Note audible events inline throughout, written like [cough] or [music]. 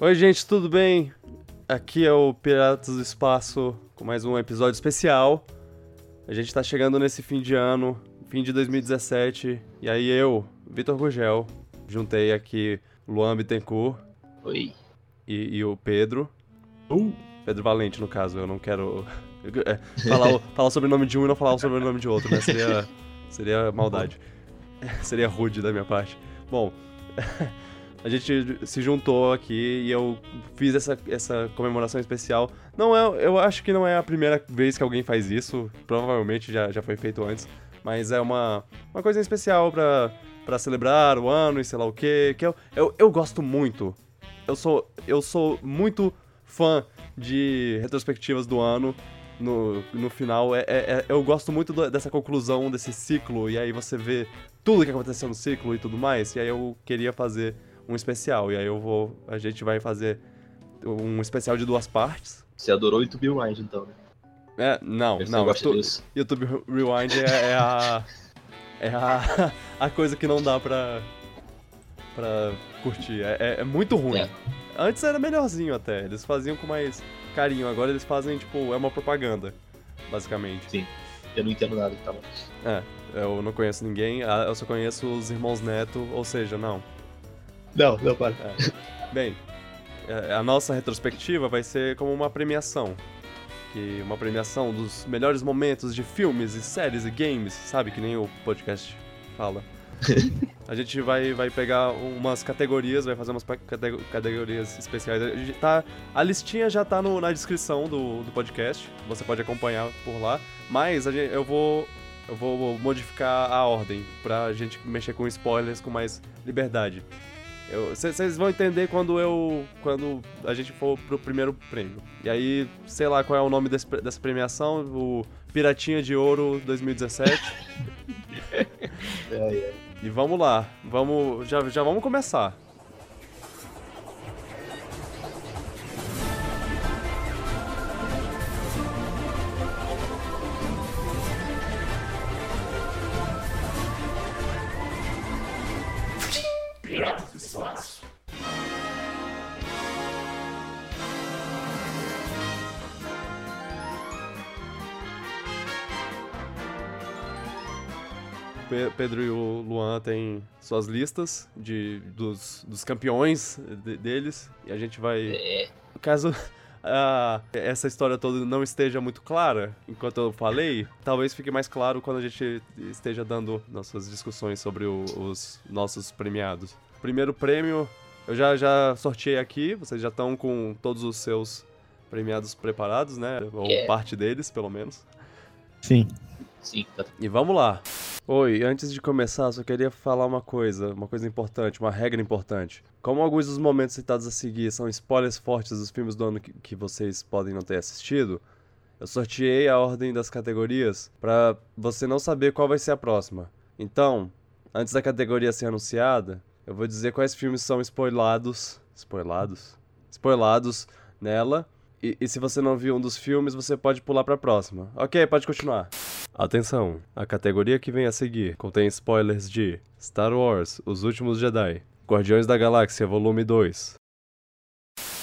Oi, gente, tudo bem? Aqui é o Piratas do Espaço com mais um episódio especial. A gente tá chegando nesse fim de ano, fim de 2017, e aí eu, Vitor Gugel, juntei aqui Luan Bittencourt Oi. e, e o Pedro. Uh. Pedro Valente, no caso, eu não quero [laughs] é, falar, o- falar sobre o nome de um e não falar sobre o nome de outro, né? Seria, seria maldade. [laughs] Seria rude da minha parte. Bom, [laughs] a gente se juntou aqui e eu fiz essa, essa comemoração especial. Não é, eu acho que não é a primeira vez que alguém faz isso, provavelmente já, já foi feito antes, mas é uma, uma coisa especial pra, celebrar o ano e sei lá o quê, que eu, eu, eu gosto muito. Eu sou, eu sou muito fã de retrospectivas do ano. No, no final, é, é- é- eu gosto muito do- dessa conclusão desse ciclo, e aí você vê tudo que aconteceu no ciclo e tudo mais, e aí eu queria fazer um especial, e aí eu vou. A gente vai fazer um especial de duas partes. Você adorou o YouTube Rewind, então, né? É, não, Você não, tu- disso. YouTube Rewind é, é a. É a, a coisa que não dá pra. pra curtir. É, é- é muito ruim. É. Antes era melhorzinho até, eles faziam com mais carinho, agora eles fazem, tipo, é uma propaganda, basicamente. Eu não entendo nada que tava. É, eu não conheço ninguém, ah, eu só conheço os irmãos Neto, ou seja, não. Não, não, para. Bem, é, a nossa retrospectiva vai ser como uma premiação. Que uma premiação dos melhores momentos de filmes e séries e games, sabe? Que nem o podcast fala. [laughs] A gente vai, vai pegar umas categorias, vai fazer umas categorias especiais. Tá, a listinha já tá no- na descrição do, do podcast, você pode acompanhar por lá. Mas gente- eu vou eu vou modificar a ordem pra gente mexer com spoilers com mais liberdade. Vocês vão entender quando eu. quando a gente for pro primeiro prêmio. E aí, sei lá qual é o nome desse dessa premiação, o Piratinha de Ouro 2017. É, é. e vamos lá, vamos. Já, já vamos começar. Pedro e o Luan têm suas listas de, dos, dos campeões de- deles. E a gente vai. É. Caso [laughs] ah, essa história toda não esteja muito clara enquanto eu falei, talvez fique mais claro quando a gente esteja dando nossas discussões sobre o- os nossos premiados. Primeiro prêmio, eu já, já sorteei aqui, vocês já estão com todos os seus premiados preparados, né? Ou É. parte deles, pelo menos. Sim. Sim, tá. E vamos lá. Oi, antes de começar, só queria falar uma coisa, uma coisa importante, uma regra importante. Como alguns dos momentos citados a seguir são spoilers fortes dos filmes do ano que, que vocês podem não ter assistido, eu sorteei a ordem das categorias pra você não saber qual vai ser a próxima. Então, antes da categoria ser anunciada, eu vou dizer quais filmes são spoilados, spoilados, spoilados nela. E, e se você não viu um dos filmes, você pode pular pra próxima. Ok, pode continuar. Atenção, a categoria que vem a seguir contém spoilers de Star Wars Os Últimos Jedi, Guardiões da Galáxia Volume 2.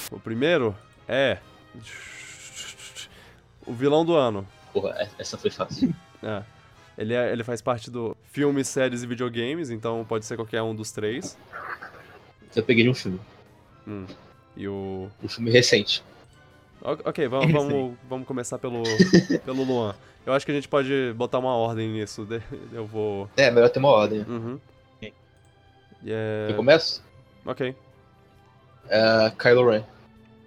O primeiro é. O vilão do ano. Porra, é- essa foi fácil. [laughs] É. Ele, é- ele faz parte do filmes, séries e videogames, então pode ser qualquer um dos três. Eu peguei de um filme. Hum. E o. Um filme recente. O- Ok, vamos, vamos, vamos começar pelo, pelo Luan. Eu acho que a gente pode botar uma ordem nisso. Eu vou. É, melhor ter uma ordem. Uhum. Ok. E é- Eu começo? Ok. É, Kylo Ren.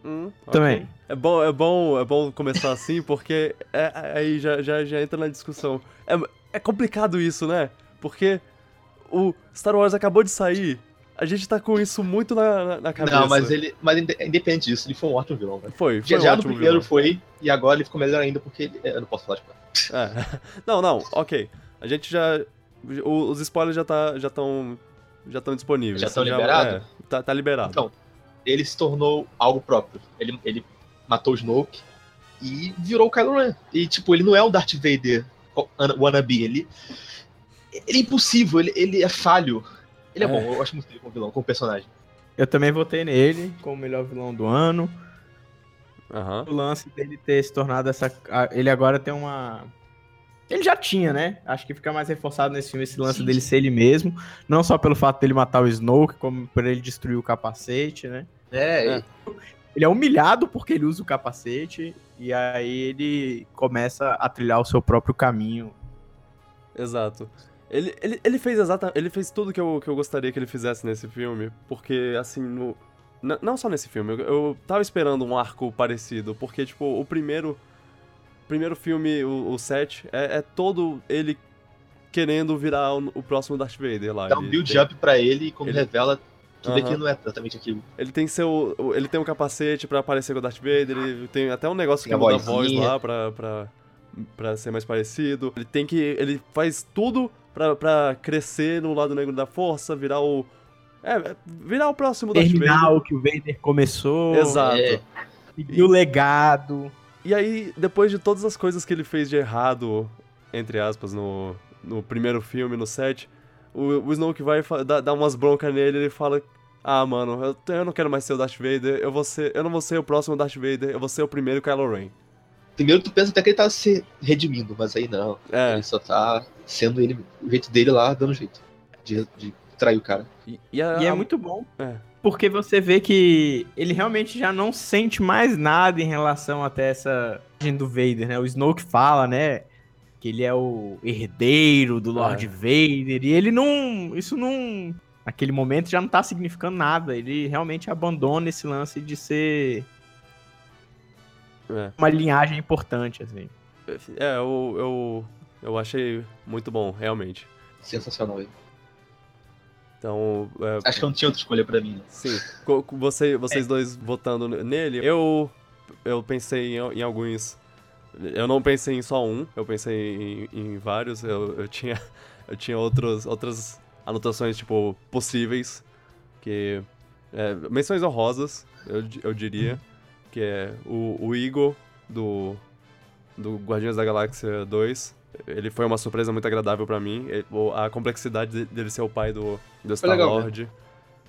Hum, ok. Também. É bom, é bom, é bom começar assim, porque é- aí já, já, já entra na discussão. É, é complicado isso, né? Porque o Star Wars acabou de sair. A gente tá com isso muito na, na, cabeça. Não, mas ele. Mas inde- independente disso, ele foi um ótimo vilão, velho. Foi, foi Já, um já no primeiro vilão. foi, e agora ele ficou melhor ainda porque ele. Eu não posso falar de É. [laughs] Não, não, ok. A gente já. o- os spoilers já tá, já estão já estão disponíveis. Já tão Você liberado? é, tá, tá liberado. Então, ele se tornou algo próprio. Ele, ele matou o Snoke e virou o Kylo Ren. E, tipo, ele não é um Darth Vader wannabe. Ele, ele é impossível, ele, ele é falho. Ele é, É. bom, eu acho muito ele como vilão, como personagem. Eu também votei nele como o melhor vilão do ano. Aham. O lance dele ter se tornado essa. Ele agora tem uma. Ele já tinha, né? Acho que fica mais reforçado nesse filme esse lance Sim, dele sim. ser ele mesmo. Não só pelo fato dele matar o Snoke, como por ele destruir o capacete, né? É, É. Ele é humilhado porque ele usa o capacete. E aí ele começa a trilhar o seu próprio caminho. Exato. Ele, ele, ele fez exata, ele fez tudo que eu, que eu gostaria que ele fizesse nesse filme, porque assim, no, n- não só nesse filme, eu, eu tava esperando um arco parecido, porque tipo, o primeiro primeiro filme, o, o 7, é, é todo ele querendo virar o, o próximo Darth Vader lá. dá um build-up pra ele e quando ele- revela, que Aham. ele não é exatamente aquilo. Ele tem seu. Ele tem um capacete pra parecer com o Darth Vader, ele tem até um negócio que Tem a muda a voz lá pra, pra, pra ser mais parecido. Ele tem que. Ele faz tudo pra, pra crescer no lado negro da força, virar o. É, virar o próximo Darth Terminar Vader. o que o Vader começou. Exato. É. Seguir o legado. E aí, depois de todas as coisas que ele fez de errado, entre aspas, no, no primeiro filme, no set, o, o Snoke vai dar, dar umas broncas nele e ele fala: Ah, mano, eu, eu não quero mais ser o Darth Vader, eu, vou ser, eu não vou ser o próximo Darth Vader, eu vou ser o primeiro Kylo Ren. Primeiro tu pensa até que ele tá se redimindo, mas aí não. É, Ele só tá sendo ele, o jeito dele lá, dando jeito. De, de trair o cara. e, e a- E é a- muito bom. É. Porque você vê que ele realmente já não sente mais nada em relação até essa imagem do Vader, né? O Snoke fala, né? Que ele é o herdeiro do Lord É. Vader. E ele não. Isso não. Naquele momento já não tá significando nada. Ele realmente abandona esse lance de ser é. uma linhagem importante, assim. É, eu, eu, eu achei muito bom, realmente. Sensacional ele. Então, é, Acho que não tinha outra escolha pra mim, né? Sim. Você, vocês dois votando nele, eu eu pensei em, em alguns. Eu não pensei em só um, eu pensei em, em vários. Eu, eu tinha [laughs] eu tinha outros, outras anotações tipo possíveis que é, menções honrosas, eu, eu diria, que é o, o Eagle do do Guardiões da Galáxia 2. Ele foi uma surpresa muito agradável pra mim. Ele- a complexidade de- dele ser o pai do, do legal Star-Lord.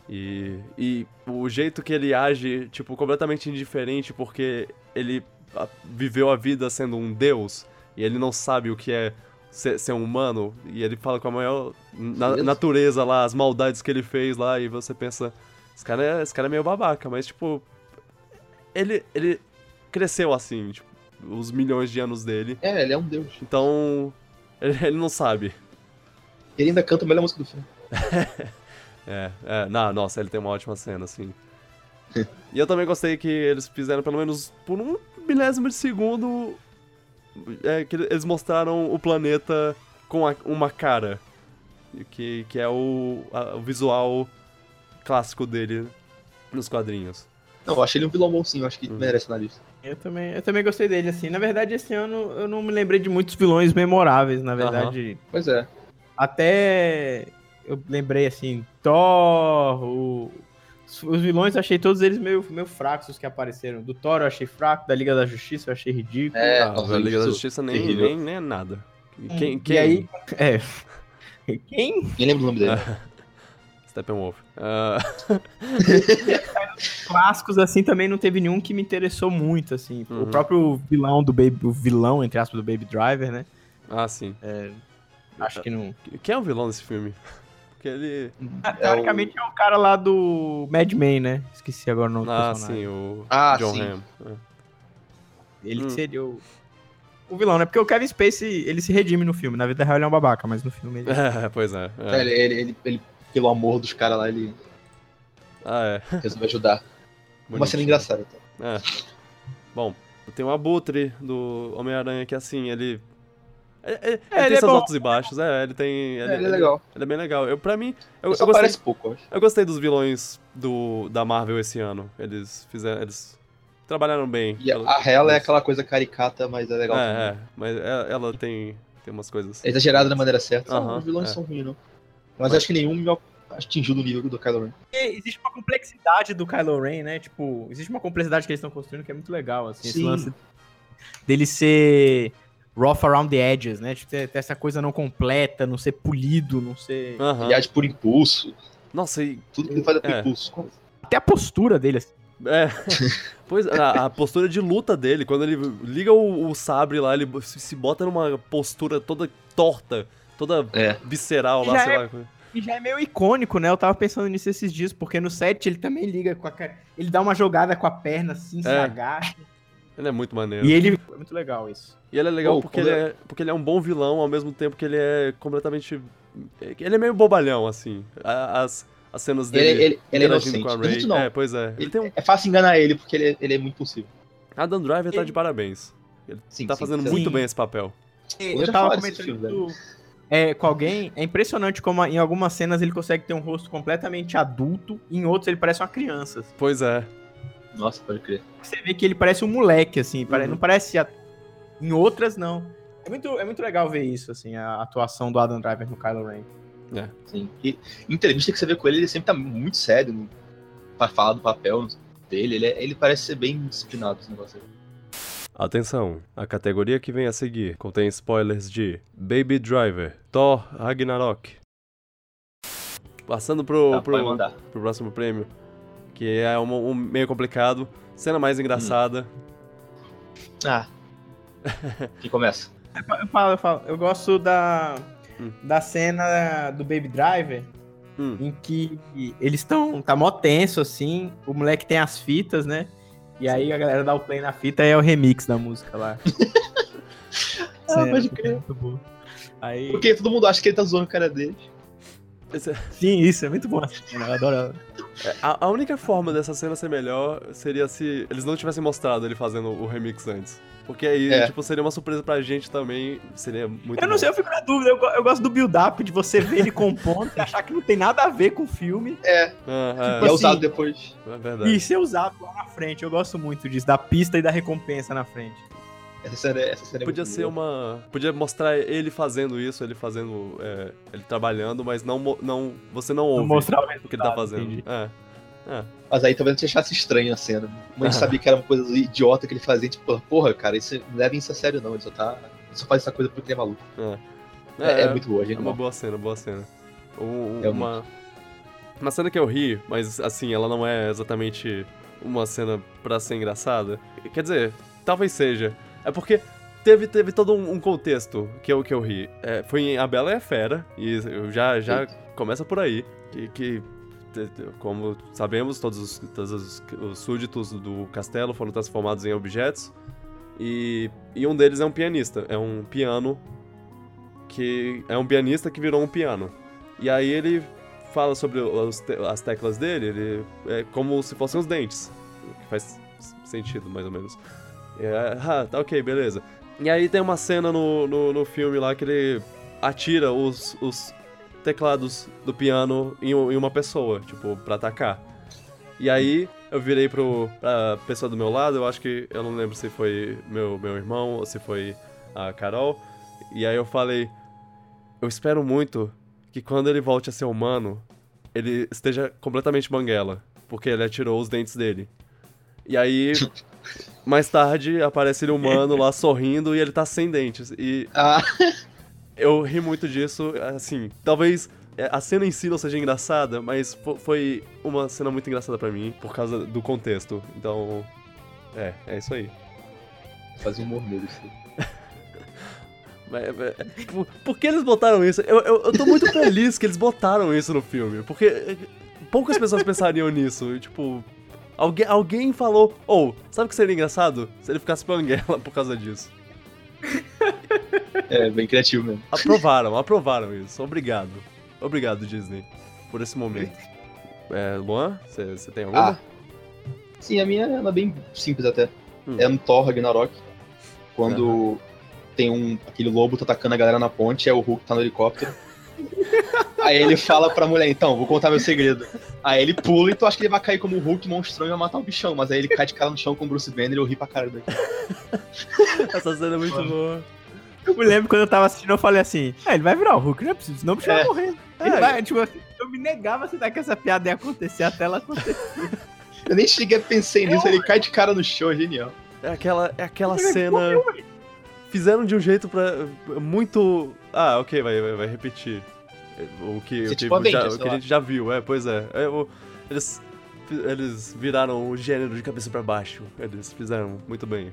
E, e o jeito que ele age, tipo, completamente indiferente, porque ele viveu a vida sendo um deus, e ele não sabe o que é ser, ser um humano, e ele fala com a maior na- natureza lá, as maldades que ele fez lá, e você pensa, esse cara é, esse cara é meio babaca, mas, tipo, ele, ele cresceu assim, tipo, os milhões de anos dele, É, ele é um deus. então ele, ele não sabe. Ele ainda canta a melhor música do filme. [laughs] É, é, não, nossa, ele tem uma ótima cena, assim. [laughs] e eu também gostei que eles fizeram, pelo menos por um milésimo de segundo, é, que eles mostraram o planeta com a- uma cara. Que, que é o, a- o visual clássico dele nos quadrinhos. Não, eu achei ele um vilão bonzinho, acho que Uhum. merece na lista. Eu também, eu também gostei dele, assim. Na verdade, esse ano eu não me lembrei de muitos vilões memoráveis, na verdade. Pois é. Até eu lembrei assim, Thor, o- os vilões eu achei todos eles meio, meio fracos os que apareceram. Do Thor eu achei fraco, da Liga da Justiça eu achei ridículo. É, ah, nossa, a Liga da Justiça nem, terrível. nem, nem é nada. Quem? E quem? aí, [laughs] é. Quem? Nem lembro o nome dele. [laughs] Steppenwolf. Ah, [laughs] Clássicos assim também não teve nenhum que me interessou muito, assim. Uhum. O próprio vilão do Baby, o vilão, entre aspas, do Baby Driver, né? ah, sim. Acho que não. Quem é o vilão desse filme? [laughs] Porque ele. Ah, Teoricamente é o cara lá do Mad Men, né? Esqueci agora o nome do Ah, personagem. sim, o Ah, John sim. Hamm. É. Ele Hum. que seria o. O vilão, né? Porque o Kevin Spacey, ele se redime no filme. Na vida real ele é um babaca, mas no filme ele. [laughs] É, pois é. é. É, Ele, ele, ele, ele, pelo amor dos caras lá, ele Ah, é. resolveu ajudar. [laughs] Uma Bonitinho. cena engraçada. Tá? É. Bom, tem o Abutre do Homem-Aranha que assim, ele. É, é- ele ele tem é seus bom. altos e baixos, é, ele tem. É, ele é legal. Ele é bem legal. Eu, pra mim, eu, Ele eu só gostei, parece pouco, eu acho. eu gostei dos vilões do, da Marvel esse ano. Eles fizeram. Eles trabalharam bem. E a, pelo- a Hela é aquela coisa caricata, mas é legal. também. É, é, mas é- ela tem, tem umas coisas. É exagerada da maneira certa. Não, Aham, os vilões é. são ruins, não. Mas, acho que nenhum me atingiu do nível do Kylo Ren. Porque existe uma complexidade do Kylo Ren, né? Tipo, existe uma complexidade que eles estão construindo que é muito legal, assim. Esse Sim. lance dele ser rough around the edges, né? Tipo, ter, ter essa coisa não completa, não ser polido, não ser... Ele age por impulso. Nossa, e Tudo que ele faz é por É. impulso. Até a postura dele, assim. É. [laughs] Pois a, a postura de luta dele, quando ele liga o, o sabre lá, ele se, se bota numa postura toda torta, toda É. visceral lá, Já sei é- lá. E já é meio icônico, né? Eu tava pensando nisso esses dias, porque no set ele também liga com a cara. Ele dá uma jogada com a perna assim, se É. agacha. Ele é muito maneiro. E ele. É muito legal isso. E ele é legal Pô, porque, ele é, porque ele é um bom vilão, ao mesmo tempo que ele é completamente. Ele é meio bobalhão, assim. As, as cenas Ele, dele. ele, ele é interagindo inocente. com a Mas Ray. muito não. É, pois é. Ele Ele- tem um. É fácil enganar ele, porque ele é, ele é muito possível. Adam Driver tá Ele- de parabéns. Ele Sim, tá sim, fazendo sim. muito bem esse papel. Eu Eu tava comentando filme, é, com alguém. É impressionante como em algumas cenas ele consegue ter um rosto completamente adulto, e em outros ele parece uma criança. assim. Pois é. Nossa, pode crer. Você vê que ele parece um moleque, assim. Uhum. Não parece. a- Em outras, não. É muito, é muito legal ver isso, assim, a atuação do Adam Driver no Kylo Ren. É. Sim. E em entrevista que você vê com ele, ele sempre tá muito sério pra falar do papel dele. Ele, é- ele parece ser bem disciplinado esse negócio aí. Atenção, a categoria que vem a seguir contém spoilers de Baby Driver, Thor Ragnarok. Passando pro, Tá, pro, pro próximo prêmio, que é um, um meio complicado, cena mais engraçada. Ah. Quem [laughs] começa? Eu falo, eu falo. Eu gosto da, Hum. da cena do Baby Driver, Hum. em que eles estão. Tá mó tenso, assim. O moleque tem as fitas, né? E aí a galera dá o play na fita e é o remix da música lá. [laughs] Ah, pode crer. Aí, Porque todo mundo acha que ele tá zoando a cara dele. É- sim, isso, é muito bom. Eu adoro é, A, a única forma dessa cena ser melhor seria se eles não tivessem mostrado ele fazendo o remix antes. Porque aí, É. tipo, seria uma surpresa pra gente também, seria muito Eu não bom. sei, eu fico na dúvida. Eu, eu gosto do build-up, de você ver ele compondo e [laughs] achar que não tem nada a ver com o filme. É, Ah, e é, é assim, usado depois. é verdade. E ser usado lá na frente. Eu gosto muito disso, da pista e da recompensa na frente. Essa cena, é- essa cena é Podia muito ser boa. uma. Podia mostrar ele fazendo isso, ele fazendo. é, ele trabalhando, mas não, não você não ouve mostrar o o que ele tá fazendo. É. É. Mas aí talvez você achasse estranho a cena. Mas a gente sabia que era uma coisa idiota que ele fazia. Tipo, porra, cara, isso, não leva isso a sério, não. Ele só tá. Ele só faz essa coisa porque ele é maluco. É, é muito boa, é gente. uma boa cena, boa cena. Um- É uma, uma cena que eu ri, mas assim, ela não é exatamente uma cena pra ser engraçada. Quer dizer, talvez seja. É porque teve, teve todo um, um contexto que eu, que eu ri. É, foi em A Bela e a Fera, e eu já, já começa por aí. Que, que, como sabemos, todos, os, todos os, os súditos do castelo foram transformados em objetos. E, e um deles é um pianista. É um piano que é um pianista que virou um piano. E aí ele fala sobre os as teclas dele, ele é como se fossem os dentes. Que faz sentido, mais ou menos. É, [laughs] ah, tá ok, beleza. E aí tem uma cena no, no, no filme lá que ele atira os, os teclados do piano em, em uma pessoa, tipo, pra atacar. E aí eu virei pro, pra pessoa do meu lado, eu acho que, eu não lembro se foi meu, meu irmão ou se foi a Carol. E aí eu falei, eu espero muito que quando ele volte a ser humano, ele esteja completamente banguela, porque ele atirou os dentes dele. E aí, [laughs] mais tarde, aparece ele humano lá [laughs] sorrindo e ele tá sem dentes. E Ah, eu ri muito disso, assim, talvez é, a cena em si não seja engraçada, mas fo- foi uma cena muito engraçada pra mim, por causa do contexto. Então, é, é isso aí. fazia humor negro [laughs] mas, por, por que eles botaram isso? Eu, eu, eu tô muito feliz que eles botaram isso no filme, porque eh, poucas pessoas pensariam nisso. Tipo, alguém, alguém falou, ou, sabe o que seria engraçado? Se ele ficasse banguela [laughs] por causa disso. É, bem criativo mesmo. Aprovaram, aprovaram isso. Obrigado. Obrigado, Disney, por esse momento. É, Luan, você tem alguma? Ah. Sim, a minha é bem simples até. Hum. É no Thor Ragnarok. Quando tem um. aquele lobo tá atacando a galera na ponte, é o Hulk tá no helicóptero. [laughs] Aí ele fala pra mulher, então, vou contar meu segredo. Aí ele pula e tu acha que ele vai cair como o Hulk monstrão e vai matar o bichão, mas aí ele cai de cara no chão com o Bruce Banner e eu ri pra cara dele. [laughs] Essa cena é muito boa. Eu me lembro quando eu tava assistindo, eu falei assim: ah, ele vai virar o Hulk, não é possível, senão o bicho vai É. morrer. Ele É. vai, tipo, assim, eu me negava a aceitar que essa piada ia acontecer até ela acontecer. [laughs] Eu nem cheguei a pensar nisso, ele cai de cara no chão, é genial. É aquela, é aquela cena. Fizeram de um jeito pra. Muito. Ah, ok, vai, vai, vai repetir. O que, o é que, tipo já- Avengers, o que a gente já viu, é, pois é. É, o- eles eles viraram o gênero de cabeça pra baixo. Eles fizeram muito bem.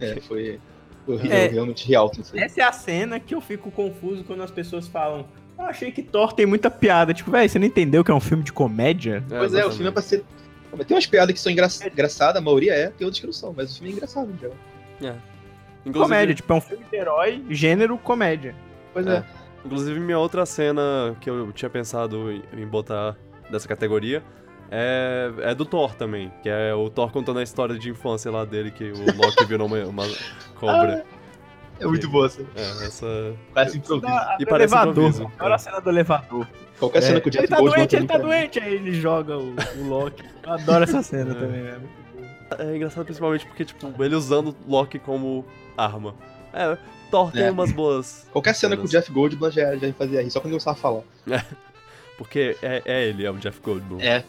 É, foi. Eu ri, É. eu realmente ri alto nisso aí. Essa é a cena que eu fico confuso quando as pessoas falam. Eu achei que Thor tem muita piada. Tipo, velho, você não entendeu que é um filme de comédia? Pois é, o filme é pra ser. Tem umas piadas que são engra... engraçadas, a maioria é, tem outras que não são, mas o filme é engraçado, em geral. Inclusive, Comédia, tipo, é um filme de herói, gênero comédia. Pois É. é. Inclusive, minha outra cena que eu tinha pensado em- botar dessa categoria é, é do Thor também, que é o Thor contando a história de infância lá dele, que o Loki virou uma, uma cobra. [laughs] É muito boa, assim. É, essa. Parece improviso. Da- E parece elevador. improviso. Olha a cena do elevador. Qualquer cena É, que o Jeff ele tá Goldblum doente, ele tá doente. Aí ele joga o, o Loki. Eu adoro essa cena É. também, velho. É engraçado principalmente porque, tipo, ele usando o Loki como arma. É, Thor tem É. umas boas. Qualquer cena com o Jeff Goldblum já, já me fazia rir, só quando eu começava a falar. [laughs] Porque é, é ele, é o Jeff Goldblum. É.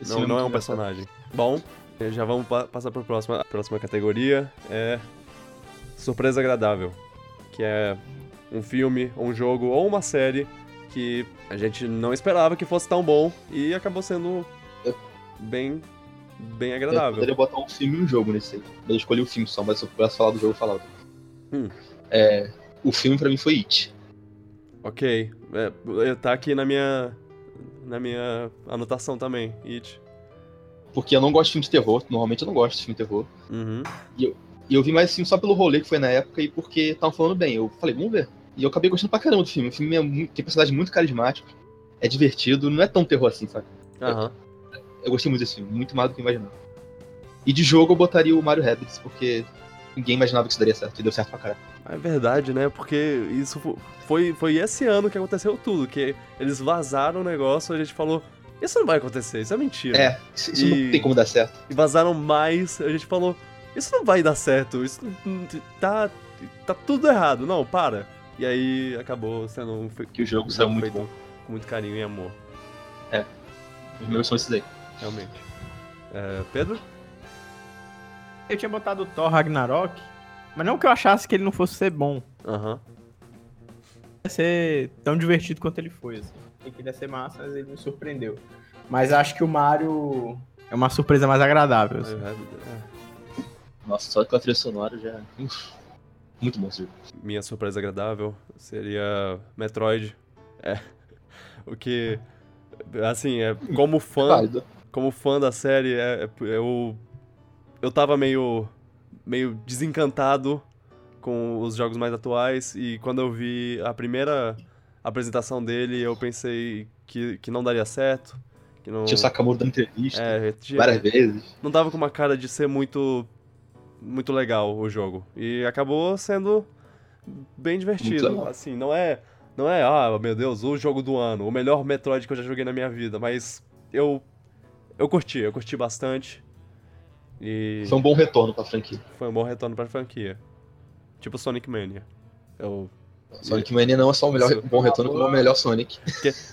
Esse Não, não é um engraçado. personagem. Bom, eh, já vamos pa- passar para a próxima, a próxima categoria. É surpresa agradável, que é um filme, um jogo ou uma série que a gente não esperava que fosse tão bom e acabou sendo bem bem Eu agradável. poderia botar um filme e um jogo nesse aí. Eu escolhi o filme só, mas se eu pudesse falar do jogo, eu falava. Hum. É, o filme pra mim foi It. Ok, é, tá aqui na minha na minha anotação também, It. Porque eu não gosto de filme de terror. Normalmente eu não gosto de filme de terror. Uhum. E eu vi mais esse filme só pelo rolê que foi na época e porque estavam falando bem. Eu falei, vamos ver. E eu acabei gostando pra caramba do filme. O filme é muito, tem personagem muito carismático. É divertido, não é tão terror assim, sabe? Aham. Eu gostei muito desse filme, muito mais do que eu imaginava. E de jogo eu botaria o Mario Rabbids, porque ninguém imaginava que isso daria certo. E deu certo pra caralho. É verdade, né? Porque isso fo- foi, foi esse ano que aconteceu tudo, que eles vazaram o negócio e a gente falou, isso não vai acontecer, isso é mentira. É, isso, isso E- não tem como dar certo. E vazaram mais, a gente falou, isso não vai dar certo, isso tá, tá tudo errado, não, para. E aí acabou sendo um, Que o jogo saiu muito bom. com muito carinho e amor, Os meus são esses aí. realmente. É, Pedro? Eu tinha botado o Thor Ragnarok, mas não que eu achasse que ele não fosse ser bom. Aham. Ia ser tão divertido quanto ele foi, assim. Ele queria ser massa, mas ele me surpreendeu. Mas acho que o Mario é uma surpresa mais agradável. assim. É, Nossa, só com a trilha sonora já. Uf, [laughs] muito bom esse jogo. minha surpresa agradável seria Metroid. É. [laughs] O que. Assim, é, como fã. Válido. como fã da série, é- é- eu. Eu tava meio. Meio desencantado com os jogos mais atuais. E quando eu vi a primeira apresentação dele, eu pensei que, que não daria certo. Que não. Tinha o Sakamoto dando entrevista é, tinha- várias vezes. não tava com uma cara de ser muito. muito legal o jogo. E acabou sendo bem divertido. Assim, não é. Não é, ah, meu Deus, o jogo do ano, o melhor Metroid que eu já joguei na minha vida, mas eu. Eu curti, eu curti bastante. E Foi um bom retorno pra franquia. foi um bom retorno pra franquia. Tipo Sonic Mania. Eu, Sonic Mania não é só o melhor, Isso. bom retorno, como é o melhor Sonic.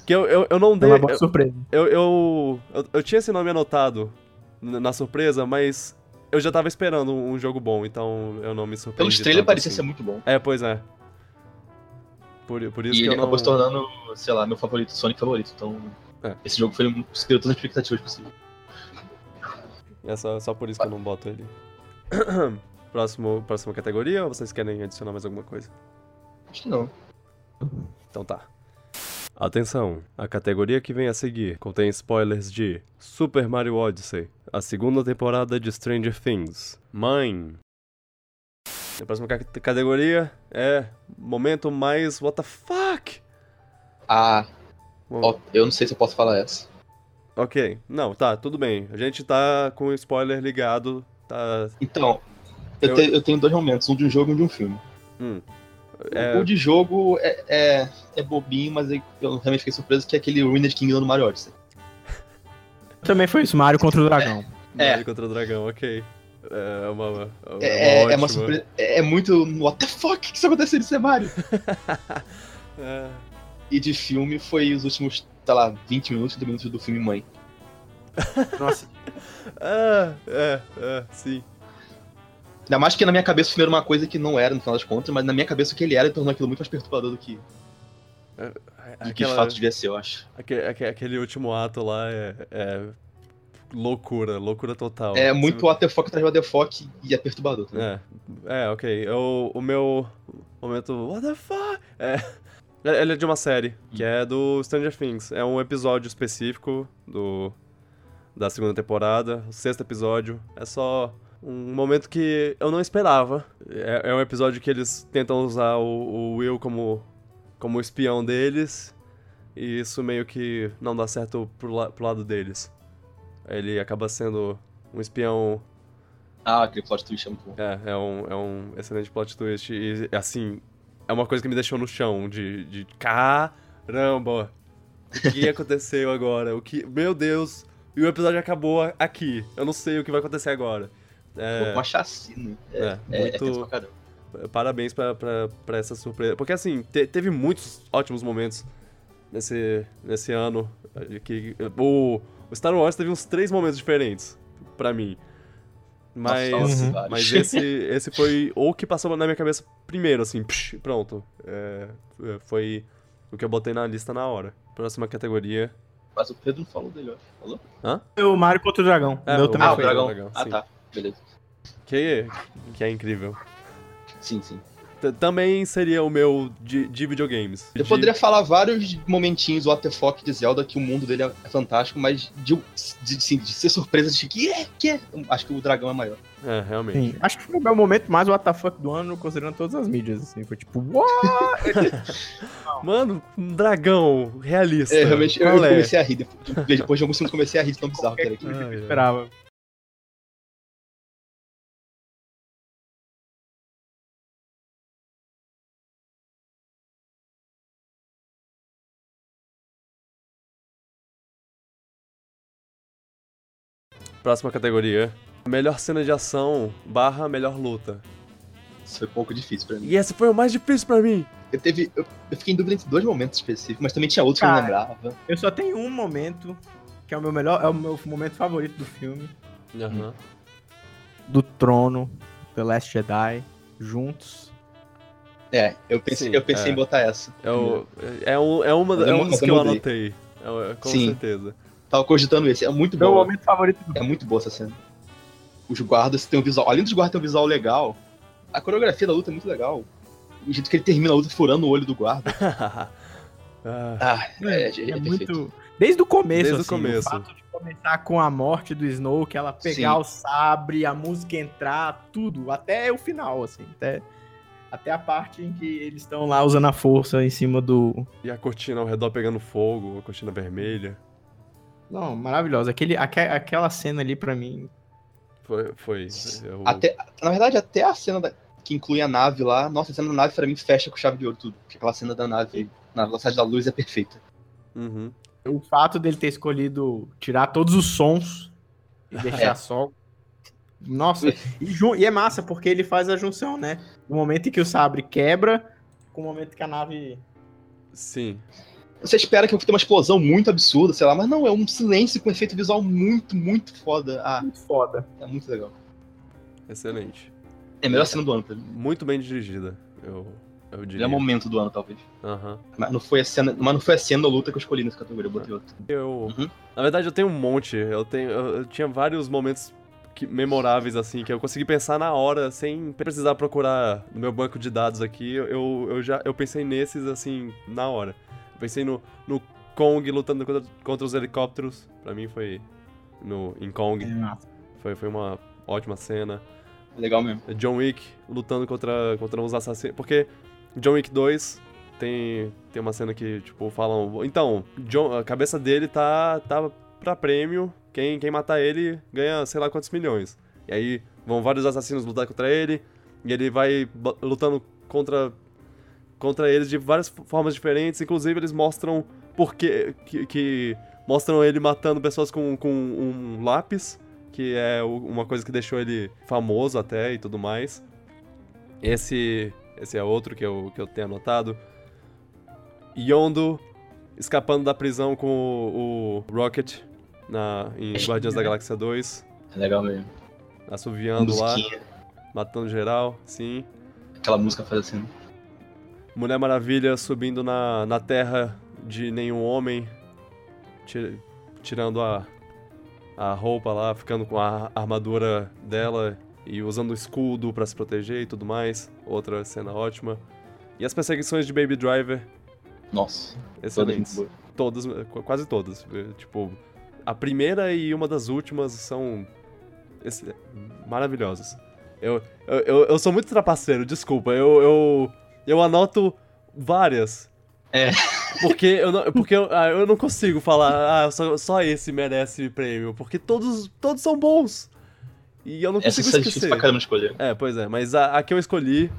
que eu, eu, eu não É dei. uma boa Eu, surpresa. eu, eu, eu, eu tinha esse nome anotado na surpresa, mas eu já tava esperando um jogo bom, então eu não me surpreendi. Pelos trailers tanto parecia assim. ser muito bom. É, pois é. Por, por isso E que ele eu não... acabou se tornando, sei lá, meu favorito, Sonic favorito. Então, É. esse jogo foi um superou todas as expectativas possíveis. É só, só por isso que eu não boto ele. [coughs] Próximo, próxima categoria ou vocês querem adicionar mais alguma coisa? Acho que não. Então tá. Atenção, a categoria que vem a seguir contém spoilers de Super Mario Odyssey, a segunda temporada de Stranger Things, Mine. A próxima ca- categoria é momento mais what the fuck. Ah, Bom, eu não sei se eu posso falar essa. Ok, não, tá, tudo bem. A gente tá com o spoiler ligado, tá... Então, eu, Eu- te- eu tenho dois momentos, um de um jogo e um de um filme. Hum, É. O de jogo é, é, é bobinho, mas eu eu realmente fiquei surpreso que é aquele Ruined Kingdom do Mario Odyssey. [laughs] Também foi isso, Mario contra o Dragão. É. Mario contra o dragão, ok. É uma, é uma, É, é uma surpresa. É, é muito. What the fuck? que isso aconteceu de ser Mario? [laughs] [laughs] É, E de filme foi os últimos, sei lá, 20 minutos, 30 minutos do filme Mãe. [laughs] Nossa, é, é, é, sim. Ainda mais que na minha cabeça o filme era uma coisa que não era, no final das contas, mas na minha cabeça o que ele era tornou aquilo muito mais perturbador do que, do que de fato devia ser, eu acho. aque- aque- aquele último ato lá é, é loucura, loucura total. É muito the fuck atrás de fuck e é perturbador também. É, é ok. Eu, o meu momento. What the fuck? É. Ele é de uma série, que é do Stranger Things. É um episódio específico do da segunda temporada, o sexto episódio. É só um momento que eu não esperava. É, é um episódio que eles tentam usar o, o Will como, como espião deles, e isso meio que não dá certo pro, la, pro lado deles. Ele acaba sendo um espião Ah, aquele plot twist é muito bom. é, é um, é um excelente plot twist. E, assim, é uma coisa que me deixou no chão, de, de caramba, o que [laughs] aconteceu agora? O que, meu Deus, e o episódio acabou aqui. Eu não sei o que vai acontecer agora. É, Uma chacina. é, É, é muito, tenso pra caramba. parabéns pra, pra, pra essa surpresa. Porque assim, te- teve muitos ótimos momentos nesse, nesse ano. eh, Que, o, o Star Wars teve uns três momentos diferentes pra mim. Mas, nossa, Uhum. mas esse, esse foi o que passou na minha cabeça primeiro, assim, psh, pronto. É, é, foi o que eu botei na lista na hora. Próxima categoria. Mas o Pedro não falou dele, ó. Falou? O Mario contra o Dragão. É, o meu o também Ah, o dragão. legal, ah, tá. Beleza. Que, que é incrível. Sim, sim. Também seria o meu de, de videogames. Eu De- poderia falar vários momentinhos what the fuck de Zelda que o mundo dele é fantástico, mas de, de, assim, de ser surpresa de que é, que é. Acho que o dragão é maior. É, realmente. Sim, acho que foi o meu momento mais WTF do ano, considerando todas as mídias, assim. Foi tipo, what? [laughs] Mano, um dragão realista. É, realmente, eu, eu é? comecei a rir. Depois, depois de alguns segundos comecei a rir tão bizarro que era aqui. [laughs] Ah, Eu é. esperava. Próxima categoria. Melhor cena de ação barra melhor luta. Isso foi um pouco difícil pra mim. E esse foi o mais difícil pra mim. Eu, teve, eu, eu fiquei em dúvida entre dois momentos específicos, mas também tinha outros que eu não Cara. lembrava. Eu só tenho um momento, que é o meu melhor, é o meu momento favorito do filme. Aham. Do trono, The Last Jedi, juntos. É, eu pensei, Sim, eu pensei é. em botar essa. É, o- é, um, é, uma, é um mas eu que eu anotei. É, com Sim. certeza. Tava cogitando esse. É muito Meu bom. momento favorito do É muito boa essa cena. Os guardas têm um visual. Além dos guardas terem um visual legal, a coreografia da luta é muito legal. O jeito que ele termina a luta furando o olho do guarda. [laughs] Ah, Ah, é, é, é É muito. Desde o começo, Desde o assim, começo. fato de começar com a morte do Snow, que ela pegar Sim. o sabre, a música entrar, tudo, até o final, assim, até, até a parte em que eles estão lá usando a força em cima do. e a cortina ao redor pegando fogo, a cortina vermelha. Não, maravilhosa. Aquele, aque- aquela cena ali pra mim. Foi. foi eu- Até, na verdade, até a cena da- que inclui a nave lá. Nossa, a cena da nave pra mim fecha com chave de ouro tudo. Porque aquela cena da nave na velocidade da luz é perfeita. Uhum. O fato dele ter escolhido tirar todos os sons e deixar É. só. Nossa, e, e é massa, porque ele faz a junção, né? O momento em que o sabre quebra com o momento que a nave. Sim. Você espera que tenha uma explosão muito absurda, sei lá, mas não, é um silêncio com efeito visual muito, muito foda. Ah, Muito foda. é muito legal. Excelente. É a melhor cena do ano pra mim. Muito bem dirigida, eu, eu Melhor diria. momento do ano, talvez. Aham. Mas não foi a cena, mas não foi a cena da luta que eu escolhi nessa categoria, eu botei outra. Eu. Uhum. Na verdade, eu tenho um monte. Eu tenho. Eu, eu tinha vários momentos que- memoráveis, assim, que eu consegui pensar na hora, sem precisar procurar no meu banco de dados aqui. Eu, eu já eu pensei nesses, assim, na hora. Eu pensei no, no Kong lutando contra, contra os helicópteros. Pra mim foi no, em Kong. Foi, foi uma ótima cena. Legal mesmo. John Wick lutando contra, contra uns assassinos. Porque John Wick 2 tem, tem uma cena que, tipo, falam. Então, John, a cabeça dele tá, tá pra prêmio. Quem, quem matar ele ganha sei lá quantos milhões. E aí vão vários assassinos lutar contra ele. E ele vai lutando contra, contra eles de várias formas diferentes. Inclusive, eles mostram por que, que, mostram ele matando pessoas com, com um lápis que é uma coisa que deixou ele famoso até e tudo mais. Esse, esse é outro que eu, que eu tenho anotado. Yondo escapando da prisão com o, o Rocket na, em Guardiões da Galáxia 2, É legal mesmo. assoviando lá, matando geral, sim. Aquela música faz assim. Mulher Maravilha subindo na, na terra de nenhum homem, ti- tirando a, a roupa lá, ficando com a armadura dela e usando o escudo pra se proteger e tudo mais. Outra cena ótima. E as perseguições de Baby Driver, Nossa. excelentes. todas Todas, qu- quase todas. Eh, Tipo, a primeira e uma das últimas são maravilhosas. Eu, eu, eu, eu sou muito trapaceiro, desculpa. Eu, eu, eu anoto várias. É. Porque eu não, porque eu, ah, eu não consigo falar, ah, só, só esse merece prêmio. Porque todos, todos são bons. E eu não Essa consigo é difícil esquecer. pra caramba escolher. É, pois é, mas a, a que eu escolhi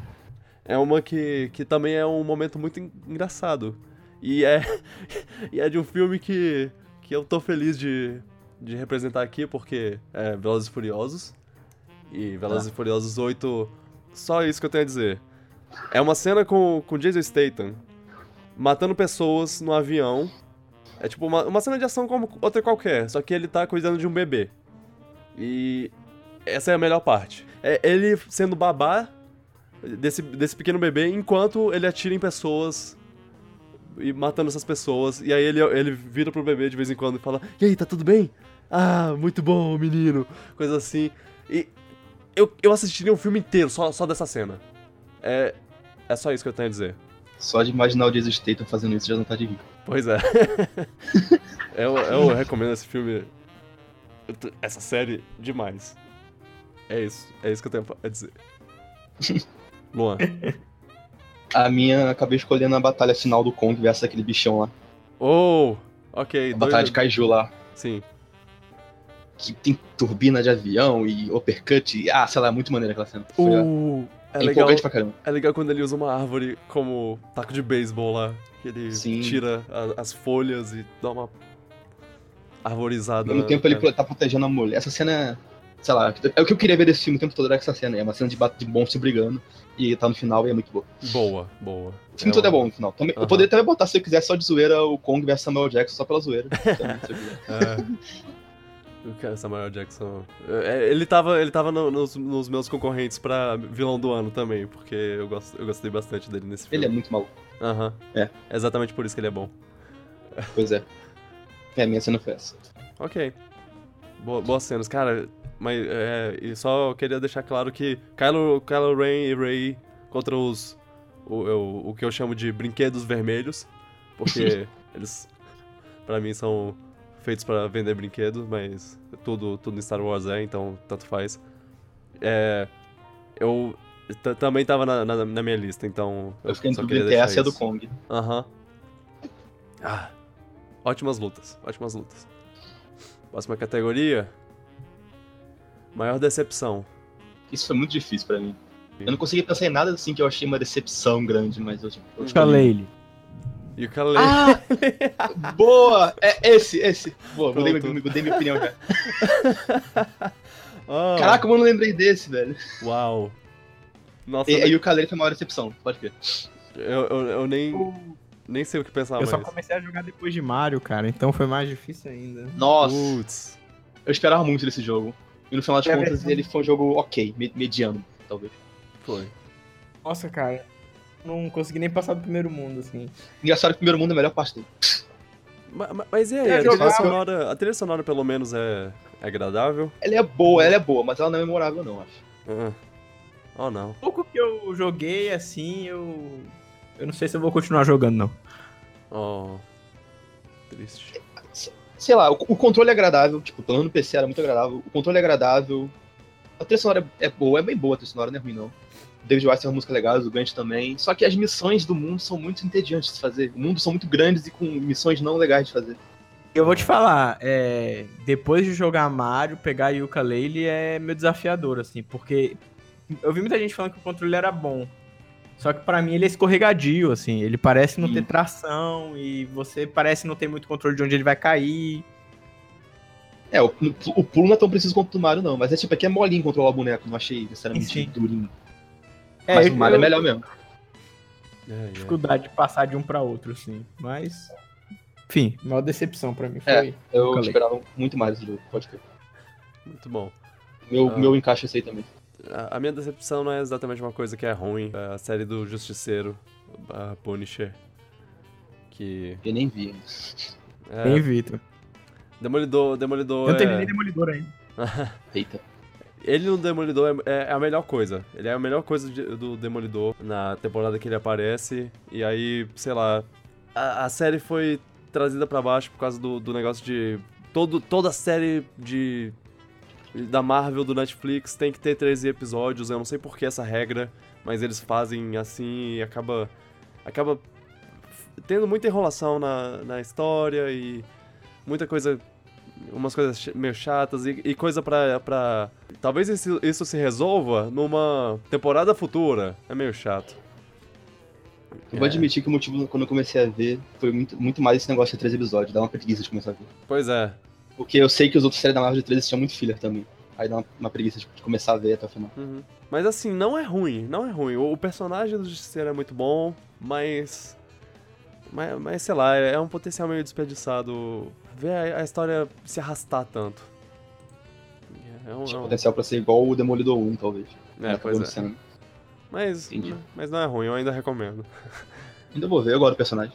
é uma que, que também é um momento muito en- engraçado. E é, [laughs] e é de um filme que, que eu tô feliz de, de representar aqui, porque é Velozes e Furiosos. E Velozes e Furiosos 8, só isso que eu tenho a dizer. É uma cena com, com Jason Statham matando pessoas no avião. É tipo uma, uma cena de ação como outra qualquer, só que ele tá cuidando de um bebê. E essa é a melhor parte. É ele sendo babá desse, desse pequeno bebê enquanto ele atira em pessoas e matando essas pessoas. E aí ele, ele vira pro bebê de vez em quando e fala: E aí, tá tudo bem? Ah, muito bom, menino. Coisa assim. E eu, eu assistiria um filme inteiro só, só dessa cena. É, é só isso que eu tenho a dizer. Só de imaginar o Jason Statham fazendo isso já não tá de rir. Pois é. [laughs] eu, eu recomendo esse filme. Essa série demais. É isso. É isso que eu tenho a dizer. [laughs] Luan. A minha, acabei escolhendo a batalha final do Kong versus aquele bichão lá. Oh! Ok. A batalha de Kaiju lá. Sim. Que tem turbina de avião e uppercut. E, ah, sei lá, é muito maneira aquela cena. Uh, é é legal, pra caramba. é legal quando ele usa uma árvore como taco de beisebol lá. Que ele Sim. tira a- as folhas e dá uma arvorizada. Mesmo na- tempo ele na- tá protegendo a mulher. Essa cena, sei lá, é o que eu queria ver desse filme o tempo todo era essa cena. É uma cena de, bate- de monstro brigando. E tá no final e é muito boa. Boa, boa. O filme todo é uma- bom no final. Também. Eu poderia também botar, se eu quiser, só de zoeira o Kong versus Samuel Jackson, só pela zoeira. [laughs] Também, quiser. É. Samuel Jackson. É, Ele tava, ele tava no- nos, nos meus concorrentes pra vilão do ano também, porque eu, gosto, eu gostei bastante dele nesse Ele é filme. muito maluco. Aham. É. Exatamente por isso que ele é bom. Pois é. É, a minha cena foi essa. Ok. Boa, boas cenas. Cara, mas é, e só queria deixar claro que Kylo, Kylo Ren e Rey contra os. O, o, o que eu chamo de brinquedos vermelhos. Porque [laughs] eles, pra mim, são feitos pra vender brinquedos, mas tudo, tudo em Star Wars é, então tanto faz. É. Eu. Também tava na, na, na minha lista, então. Eu fiquei entre deixar essa e a do. Kong. Aham. Ah, ótimas lutas, ótimas lutas. Próxima categoria. Maior decepção. Isso foi muito difícil pra mim. Eu não consegui pensar em nada assim que eu achei uma decepção grande, mas eu, tipo, eu escolhi. E Kalei. Ah! [laughs] boa! É esse, esse. Boa, mudei, mudei minha opinião já. [laughs] Ah, Caraca, como eu não lembrei desse, velho. Uau. Nossa, E, eu, e o Kaleiro foi a maior decepção, pode ver. eu, eu, eu nem, nem sei o que pensar Eu só mais. comecei a jogar depois de Mario, cara, então foi mais difícil ainda. Nossa, Putz. eu esperava muito desse jogo. E no final das É contas, verdade. ele foi um jogo ok, me- mediano, talvez. Foi. Nossa, cara, não consegui nem passar do primeiro mundo, assim. Engraçado que o primeiro mundo é a melhor parte dele. Ma- ma- Mas e aí, É a trilha, sonora, a trilha sonora pelo menos é, é agradável? Ela é boa, ela é boa, mas ela não é memorável, não, acho. Ah. Oh, não. pouco que eu joguei, assim, eu. Eu não sei se eu vou continuar jogando, não. Oh. Triste. Sei lá, o, o controle é agradável, tipo, pelo no PC era muito agradável. O controle é agradável. A trilha sonora é boa, é bem boa a trilha sonora, não é ruim, não. David Wise tem uma música legal, o Grant também. Só que as missões do mundo são muito entediantes de fazer. O mundo são muito grandes e com missões não legais de fazer. Eu vou te falar, é, depois de jogar Mario, pegar Yuka Laylee é meu desafiador, assim, porque eu vi muita gente falando que o controle era bom. Só que pra mim ele é escorregadio, assim, ele parece não Hum. ter tração e você parece não ter muito controle de onde ele vai cair. É, o, o pulo não é tão preciso quanto o do Mario, não. Mas é tipo, aqui é molinho controlar o boneco, não achei necessariamente Sim. durinho. É, mas o Mario é eu- melhor mesmo. É, é. Dificuldade de passar de um pra outro, assim, mas... Enfim, maior decepção pra mim É. foi... Eu Falei. esperava muito mais desse jogo, pode crer. Muito bom. Meu, Ah. meu encaixe esse aí também. A minha decepção não é exatamente uma coisa que é ruim. É a série do Justiceiro, a Punisher. Que. Eu nem vi. É, Bem, Vitor. Demolidor, Demolidor Eu é... terminei Demolidor ainda. [laughs] Eita. Ele no Demolidor é, é a melhor coisa. Ele é a melhor coisa de- do Demolidor na temporada que ele aparece. E aí, sei lá, a, a série foi trazida pra baixo por causa do, do negócio de. Todo, toda série de. Da Marvel, do Netflix, tem que ter 13 episódios. Eu não sei por que essa regra, mas eles fazem assim e acaba. Acaba tendo muita enrolação na, na história e muita coisa umas coisas meio chatas e, e coisa pra, pra. Talvez isso, isso se resolva numa temporada futura. É meio chato. Eu vou É. admitir que o motivo, quando eu comecei a ver, foi muito, muito mais esse negócio de três episódios. Dá uma preguiça de começar a ver. Pois é. Porque eu sei que os outros séries da Marvel de 13 tinham muito filler também. Aí dá uma, uma preguiça de, de começar a ver até o final. Uhum. Mas assim, não é ruim, não é ruim. O, o personagem do Justiceiro é muito bom, mas. Mas, mas, sei lá, é um potencial meio desperdiçado ver a, a história se arrastar tanto. É um. Tinha é um- potencial pra ser igual o Demolidor 1, talvez. é, pois é. Mas, Entendi. mas não é ruim, eu ainda recomendo. [laughs] Ainda vou ver, eu gosto do personagem.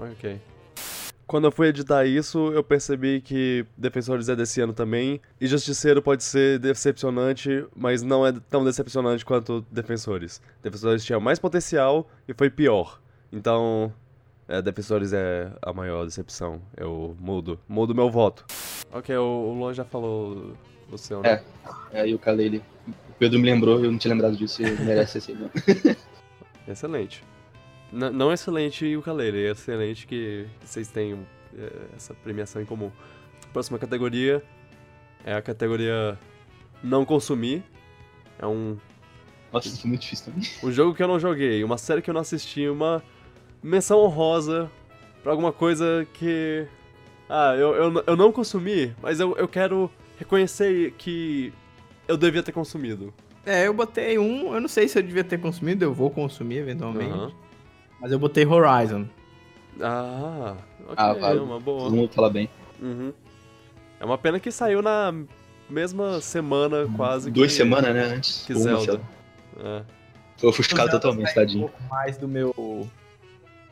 Ok. Quando eu fui editar isso, eu percebi que Defensores é desse ano também, e Justiceiro pode ser decepcionante, mas não é tão decepcionante quanto Defensores. Defensores tinha mais potencial e foi pior. Então, é, Defensores é a maior decepção. Eu mudo. Mudo meu voto. Ok, o, o Luan já falou o seu, né? É. Aí o Kalele. O Pedro me lembrou, eu não tinha lembrado disso e merece esse. Né? [laughs] Excelente. N- não excelente o Ukulele, é excelente que vocês tenham é, essa premiação em comum. Próxima categoria é a categoria Não Consumir. É um, Nossa, isso foi muito difícil também. um jogo que eu não joguei, uma série que eu não assisti, uma menção honrosa pra alguma coisa que. Ah, eu, eu, eu não consumi, mas eu, eu quero reconhecer que eu devia ter consumido. É, eu botei um, eu não sei se eu devia ter consumido, eu vou consumir eventualmente. Aham. Mas eu botei Horizon. Ah, ok, Ah, vale. uma boa. Todo mundo fala bem. Uhum. É uma pena que saiu na mesma semana, quase. Duas que, semanas, né? Antes. Que Ou uma, sei Zelda. É. Foi ofuscado Zelda totalmente, tadinho. Um pouco mais do meu,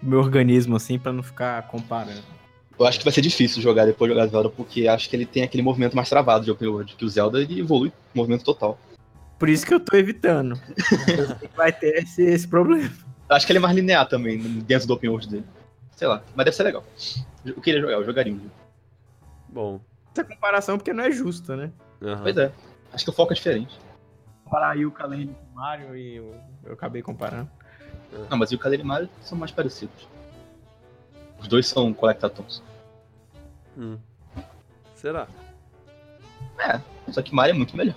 meu organismo, assim, pra não ficar comparando. Eu acho que vai ser difícil jogar depois de jogar Zelda, porque acho que ele tem aquele movimento mais travado de open world, que o Zelda ele evolui movimento total. Por isso que eu tô evitando. Eu sei que vai ter esse, esse problema. Eu acho que ele é mais linear também, dentro do open world dele. Sei lá, mas deve ser legal. Eu queria jogar, eu jogaria um. Bom. Essa comparação porque não é justa, né? aham. Pois é. Acho que o foco é diferente. Comparar aí o Lane com o Mario e eu, eu acabei comparando. Não, mas o e Mario são mais parecidos. Os dois são collectatons. Hum. Será? Só que Mario é muito melhor.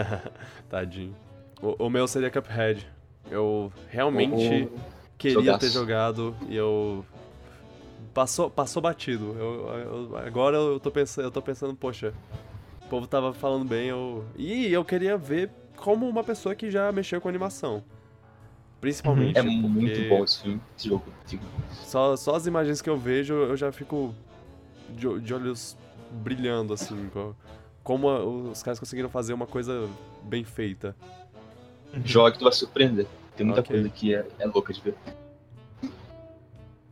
[laughs] Tadinho. O, o meu seria Cuphead. Eu realmente Oh, queria jogaço. ter jogado e eu. Passou, passou batido. Eu, eu- agora eu tô, pensando, eu tô pensando, poxa, o povo tava falando bem, eu. E eu queria ver como uma pessoa que já mexeu com animação. Principalmente. É muito bom esse filme, esse jogo. Jogo. Só, só as imagens que eu vejo, eu já fico de, de olhos brilhando, assim. co- Como a- os caras conseguiram fazer uma coisa bem feita. [laughs] Joga que tu vai surpreender. Tem muita Ok. coisa que é, é louca de ver.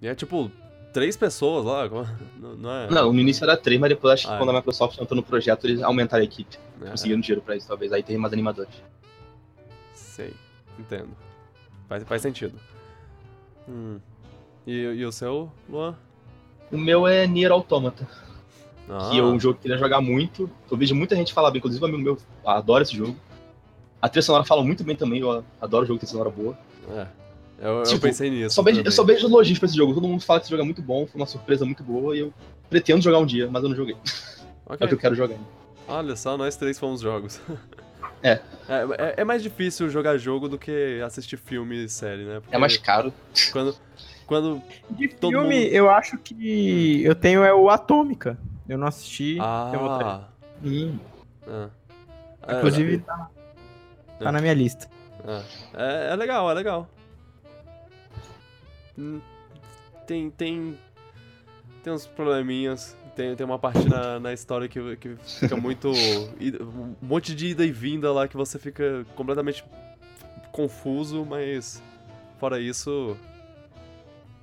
E é tipo, três pessoas lá, [laughs] não, não é? Não, no início era três, mas depois acho que Ah, quando é. a Microsoft entrou no projeto, eles aumentaram a equipe. É, Conseguiram dinheiro pra isso, talvez. Aí tem mais animadores. Sei, entendo. Faz, faz sentido. Hum. E, e o seu, Luan? O meu é Nier Automata, Ah, que é um jogo que eu queria jogar muito. Eu vejo muita gente falar bem, inclusive um amigo meu adora esse jogo. A trilha sonora fala muito bem também, eu adoro jogo que tem sonora boa. É. Eu, eu Tipo, pensei nisso. Só vejo, eu só vejo elogios pra esse jogo. Todo mundo fala que esse jogo é muito bom, foi uma surpresa muito boa e eu pretendo jogar um dia, mas eu não joguei. [laughs] É o que eu quero jogar. Olha só, nós três fomos jogos. [laughs] É. É, é- é mais difícil jogar jogo do que assistir filme e série, né? Porque É mais caro. Quando, quando De Todo filme, mundo- eu acho que eu tenho é o Atômica. Eu não assisti. eu vou ter- Ah. Hum. ah. É, Inclusive, tá, tá na minha lista. É, é legal, é legal. Hum, Tem, tem, tem uns probleminhas. Tem, tem uma parte na, na história que, que fica muito. [laughs] Um monte de ida e vinda lá que você fica completamente confuso, mas fora isso.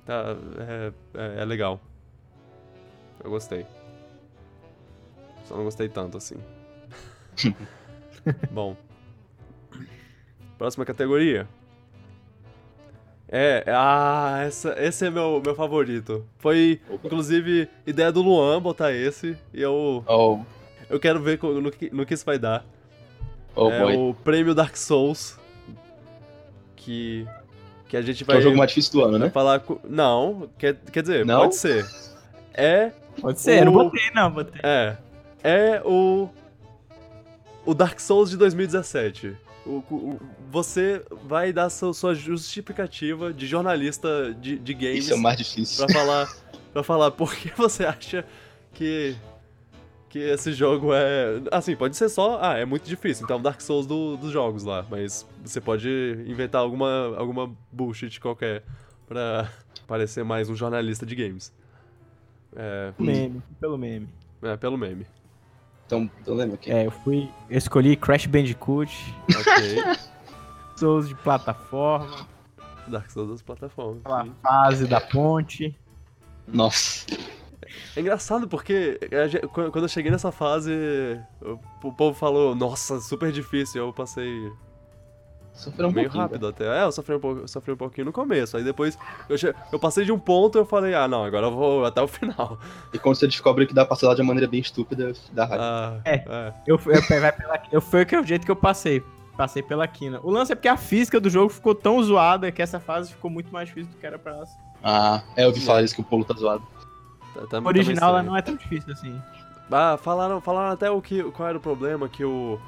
Tá, é, é, é legal. Eu gostei. Só não gostei tanto assim. [laughs] Bom. Próxima categoria. É, ah, essa, esse é meu, meu favorito. Foi, Opa. inclusive, ideia do Luan botar esse. E eu, Oh, eu quero ver no que, no que isso vai dar. oh é boy. o prêmio Dark Souls. Que. Que a gente Que é vai o jogo mais difícil do ano, né? falar. co- Não, quer, quer dizer, Não? pode ser. É Pode ser, eu não O- botei, não, botei. É. É o. O Dark Souls de 2017. O, o- você vai dar sua, sua justificativa de jornalista de, de games Isso é o mais difícil. pra falar. para falar por que você acha que. Que esse jogo é. Assim, pode ser só. Ah, é muito difícil. Então, Dark Souls do- dos jogos lá. Mas você pode inventar alguma, alguma bullshit qualquer pra parecer mais um jornalista de games. É, Meme, pelo meme. é pelo meme. Então, lembra quem? É, eu fui. Eu escolhi Crash Bandicoot, Ok. [laughs] Souls de plataforma, Dark Souls das plataformas. aquela sim. fase da ponte. Nossa. É engraçado porque a quando eu cheguei nessa fase, o o povo falou, nossa, super difícil. Eu passei Sofreu um meio pouquinho. rápido até. É, eu sofri um, pouco, sofri um pouquinho no começo. Aí depois eu, che- eu passei de um ponto e eu falei, ah, não, agora eu vou até o final. E quando você descobre que dá pra de uma maneira bem estúpida, dá raiva. Ah, É. é. Eu, fui- eu, vai pela, eu foi que é o jeito que eu passei. Passei pela quina. O lance é porque a física do jogo ficou tão zoada que essa fase ficou muito mais difícil do que era pra ela. Ah, é, eu ouvi falar isso que o Polo tá zoado. Tá- tá- O tá original ela meio não é tão difícil assim. Ah, falaram, falaram até o que, qual era o problema, que o.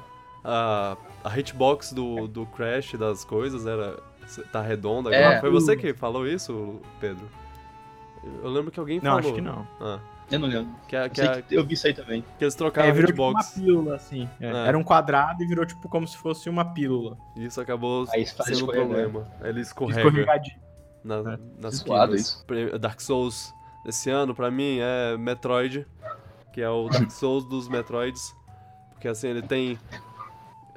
A, a hitbox do, do Crash das coisas era. tá redonda agora. É. Foi você que falou isso, Pedro? Eu lembro que alguém Não, falou. acho que não. Ah, Eu não lembro. que, a- Eu, que, a- que eu vi isso aí também. que eles É, trocaram a virou tipo uma hitbox. pílula, assim. É, É. Era um quadrado e virou tipo como se fosse uma pílula. Isso acabou Aí sendo um problema. Ele escorrega Escorregadinho. na, É. nas. Pre- Dark Souls desse ano, pra mim, é Metroid, que é o Dark [laughs] Souls dos Metroids. Porque assim, ele tem.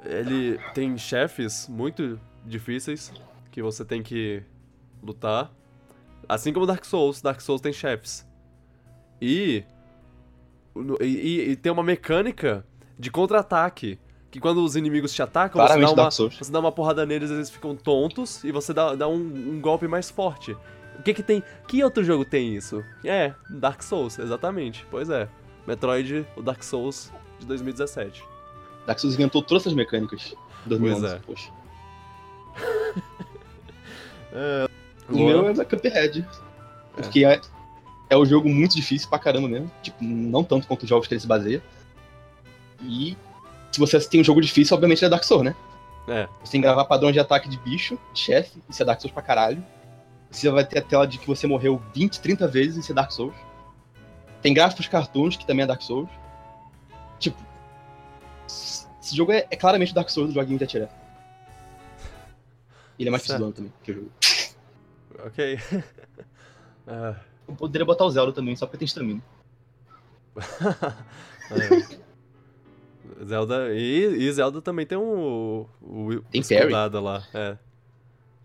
Ele tem chefes muito difíceis que você tem que lutar. Assim como Dark Souls, Dark Souls tem chefes. E. E, e tem uma mecânica de contra-ataque. Que quando os inimigos te atacam, você dá, uma, você dá uma porrada neles, eles ficam tontos e você dá, dá um, um golpe mais forte. O que que tem. Que outro jogo tem isso? É, Dark Souls, exatamente. Pois é. Metroid, o Dark Souls de 2017. Dark Souls inventou todas essas mecânicas. em 2011, Pois é. poxa. [laughs] O Luan? meu é da Cuphead. Porque é. é um jogo muito difícil pra caramba mesmo. Tipo, não tanto quanto os jogos que ele se baseia. E se você tem um jogo difícil, obviamente é Dark Souls, né? É, Você tem que gravar padrões de ataque de bicho, de chefe, isso é Dark Souls pra caralho. Você vai ter a tela de que você morreu 20, 30 vezes, isso é Dark Souls. Tem gráficos cartoons, que também é Dark Souls. Esse jogo é, é claramente o Dark Souls do joguinho de atirar. Ele é mais difícil do ano também, que o jogo. ok. [laughs] Ah, Eu poderia botar o Zelda também, só porque tem estamina. [laughs] é. Zelda. E, e Zelda também tem um. O, Tem parry. lá. É.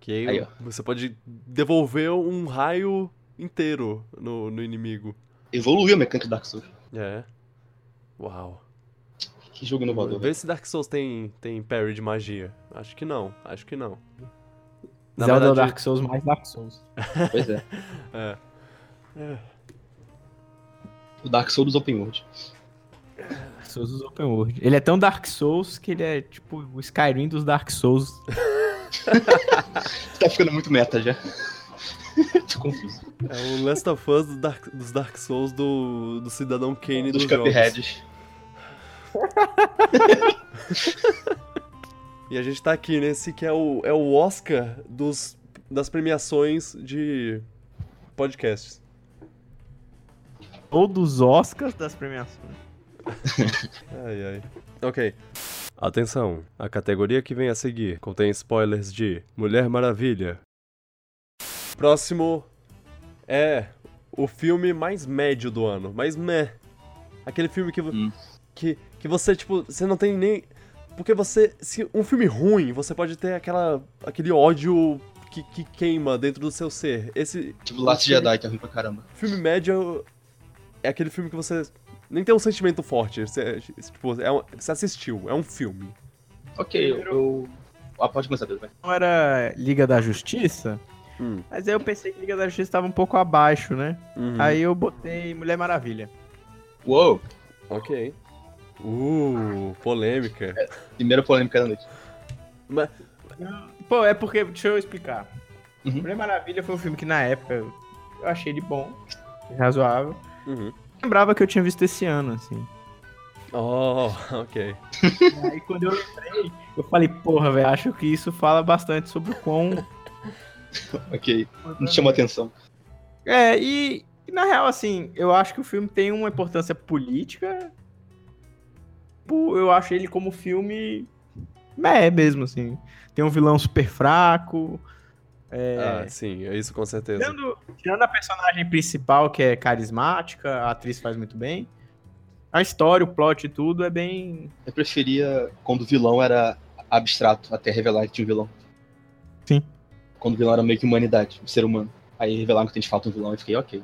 Que Aí, ó. você pode devolver um raio inteiro no, no inimigo. Evoluiu a mecânica do Dark Souls. É. Uau. Que jogo inovador. Vê se Dark Souls tem, tem parry de magia. Acho que não, acho que não. Na Zelda é verdade- Dark Souls mais Dark Souls. Pois é. É. [laughs] É. O Dark Souls dos Open World. Dark Souls dos Open World. Ele é tão Dark Souls que ele é tipo o Skyrim dos Dark Souls. [laughs] Tá ficando muito meta já. [laughs] Tô confuso. É o Last of Us do Dark- dos Dark Souls do, do Cidadão Kane Dos dos jogos. E a gente tá aqui nesse que é o, é o Oscar dos, das premiações de podcasts. Ou dos Oscars das premiações. [laughs] Ai, ai. Ok. Atenção, a categoria que vem a seguir contém spoilers de Mulher Maravilha. Próximo é o filme mais médio do ano, mais meh. Aquele filme que, Hum. que, que você, tipo, você não tem nem. Porque você. Se um filme ruim, você pode ter aquela, aquele ódio que, que queima dentro do seu ser. Esse Tipo Last o filme- Jedi, que é ruim pra caramba. filme médio é aquele filme que você nem tem um sentimento forte. Você, tipo, é um- você assistiu, é um filme. Ok, eu. eu... Ah, pode começar, Pedro, vai. Não era Liga da Justiça, Hum. mas aí eu pensei que Liga da Justiça tava um pouco abaixo, né? Uhum. Aí eu botei Mulher Maravilha. Uou! Ok. Uh, polêmica. Primeira polêmica da noite. Mas, Pô, é porque, deixa eu explicar. Uhum. Mulher Maravilha foi um filme que na época eu achei ele bom, razoável. uhum. Lembrava que eu tinha visto esse ano, assim. Oh, [laughs] ok. Aí quando eu lembrei, eu falei, porra, velho, acho que isso fala bastante sobre o quão. [laughs] Ok. Não te chamou atenção. É, e, e na real, assim, eu acho que o filme tem uma importância política. Pô, Eu acho ele como filme. É mesmo, assim. Tem um vilão super fraco. Ah, sim, é isso com certeza. Tirando, tirando a personagem principal, que é carismática, a atriz faz muito bem. A história, o plot e tudo é bem. Eu preferia quando o vilão era abstrato, até revelar que tinha um vilão. Sim. Quando o vilão era meio que humanidade, um ser humano. Aí revelaram que tem de fato um vilão e fiquei, ok.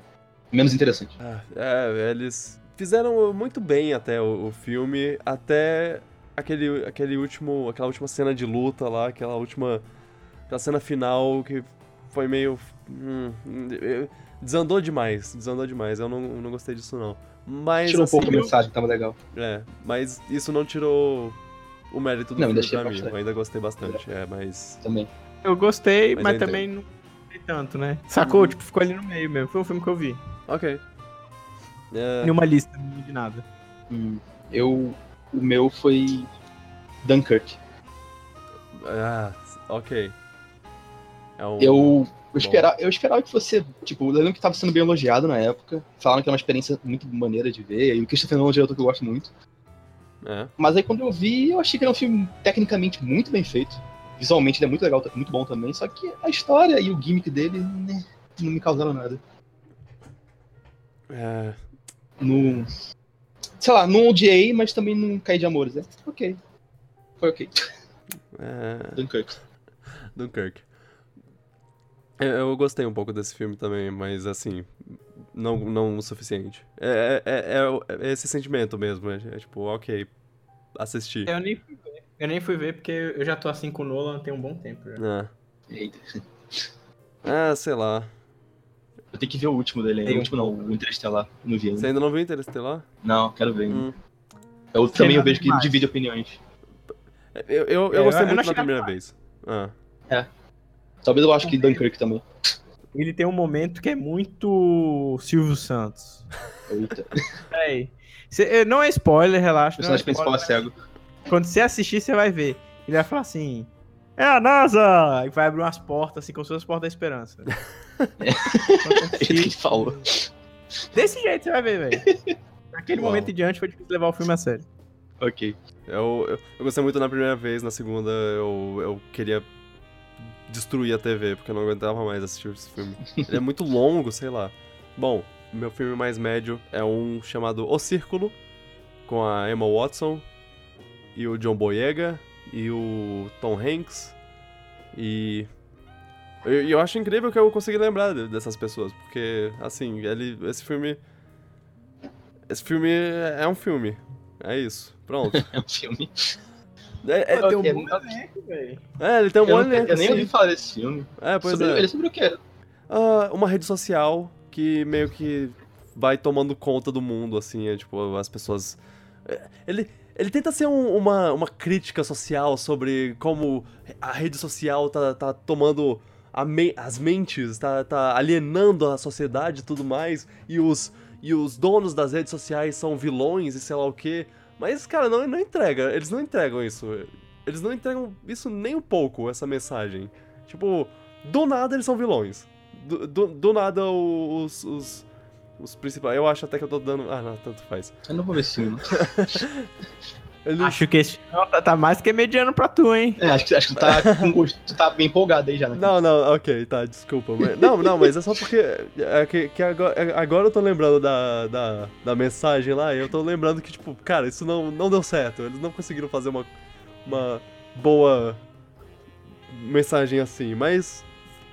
Menos interessante. Ah, é, eles fizeram muito bem até o, o filme, até aquele, aquele último, aquela última cena de luta lá, aquela última, aquela cena final que foi meio, hum, desandou demais, desandou demais. Eu não, não gostei disso não. Mas Tirou um assim, pouco a mensagem, tava legal. é, mas isso não tirou o mérito do Não, filme pra mim. Eu ainda gostei bastante, é, mas Também. Eu gostei, Mas mas, eu também não gostei tanto, né? Sacou? Tipo, ficou ali no meio mesmo. Foi um filme que eu vi. ok. É, Nenhuma lista, de nada. Hum, eu. O meu foi. Dunkirk. ah, ok. É um, Eu. Eu esperava, eu esperava que fosse, tipo, eu lembro que tava sendo bem elogiado na época. Falaram que era uma experiência muito maneira de ver. E o Christopher Nolan é um diretor que eu gosto muito. é. Mas aí quando eu vi, eu achei que era um filme tecnicamente muito bem feito. Visualmente ele é muito legal, muito bom também. Só que a história e o gimmick dele, né, não me causaram nada. É, Não. Sei lá, não odiei, mas também não caí de amores. É, ok. Foi ok. é, Dunkirk. Dunkirk. Eu, eu gostei um pouco desse filme também, mas assim, não, não o suficiente. É, é, é- é esse sentimento mesmo, é, é tipo, ok, assisti. Eu nem fui ver. Eu nem fui ver porque eu já tô assim com o Nolan tem um bom tempo. Já. É. Eita. Ah, sei lá. Eu tenho que ver o último dele ainda. O último não, o Interestelar. Não vi Você ainda. ainda não viu Interestelar? Não, quero ver ainda. Hum. Eu também eu vejo que divide opiniões. Eu, eu, eu É, gostei eu muito da primeira vez. Ah. Talvez eu acho que Dunkirk também. Ele tem um momento que é muito Silvio Santos. Eita. [laughs] Peraí. Cê- eh, não é spoiler, O relaxa. não é personagem principal é cego. Quando você assistir, você vai ver. Ele vai falar assim: É a NASA! E vai abrir umas portas, assim, como se fosse as portas da esperança. [laughs] [laughs] É que falou. Desse jeito você vai ver, velho. Naquele Uau. momento em diante foi difícil levar o filme a sério. Ok. Eu, eu, eu gostei muito na primeira vez, na segunda eu, eu queria destruir a TV, porque eu não aguentava mais assistir esse filme. Ele é muito longo, sei lá. Bom, meu filme mais médio é um chamado O Círculo, com a Emma Watson e o John Boyega e o Tom Hanks. E e eu acho incrível que eu consegui lembrar de- dessas pessoas, porque, assim, ele, esse filme... Esse filme é um filme. É isso. Pronto. [laughs] É um filme. É, é- Pô, tem ok, um bom ok. elenco, velho. é, ele tem um Eu, elenco, eu nem ouvi falar desse filme. É, pois sobre, é. Ele é sobre o quê? Ah, uma rede social que meio que vai tomando conta do mundo, assim, é tipo, as pessoas. é, Ele, ele tenta ser um- uma, uma crítica social sobre como a rede social tá, tá tomando me- as mentes, tá, tá alienando a sociedade e tudo mais, e os, e os donos das redes sociais são vilões e sei lá o quê. Mas, cara, não, não entrega, eles não entregam isso. Eles não entregam isso nem um pouco, essa mensagem. Tipo, do nada eles são vilões. Do, do, do nada os, os, os principais. Eu acho até que eu tô dando. Ah, não, tanto faz. Eu não vou ver esse filme. [laughs] Eles- Acho que esse tá, tá mais que mediano pra tu, hein? É, acho que, acho que tu, tá com gosto, tu tá bem empolgado aí já, né? Não, não, ok, tá, desculpa. mas- não, não, mas é só porque. É que, que agora, é- agora eu tô lembrando da, da, da mensagem lá e eu tô lembrando que, tipo, cara, isso não, não deu certo. Eles não conseguiram fazer uma, uma boa mensagem assim. Mas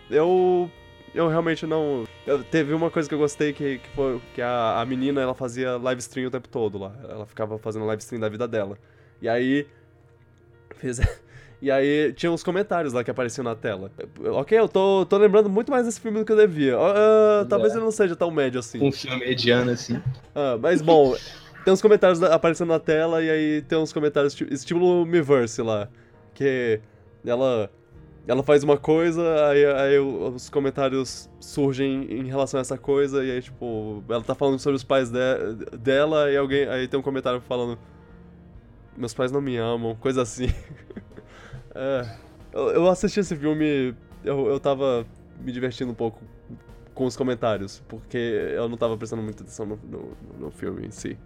eu. Eu realmente não. eu- teve uma coisa que eu gostei que, que foi que a, a menina ela fazia live stream o tempo todo lá. Ela ficava fazendo live stream da vida dela. E aí. Fez, [laughs] e aí tinha uns comentários lá que apareciam na tela. Ok, eu tô, tô lembrando muito mais desse filme do que eu devia. Ah, talvez É. ele não seja tão médio assim. Um filme mediano, assim. Ah, mas bom, tem uns comentários aparecendo na tela e aí tem uns comentários esti- estilo Miiverse lá. Que ela. Ela faz uma coisa, aí, aí os comentários surgem em relação a essa coisa, e aí, tipo, ela tá falando sobre os pais de- dela, e alguém. Aí tem um comentário falando. Meus pais não me amam, coisa assim. [laughs] É, eu, eu assisti esse filme, eu, eu tava me divertindo um pouco com os comentários, porque eu não tava prestando muita atenção no, no, no filme em si.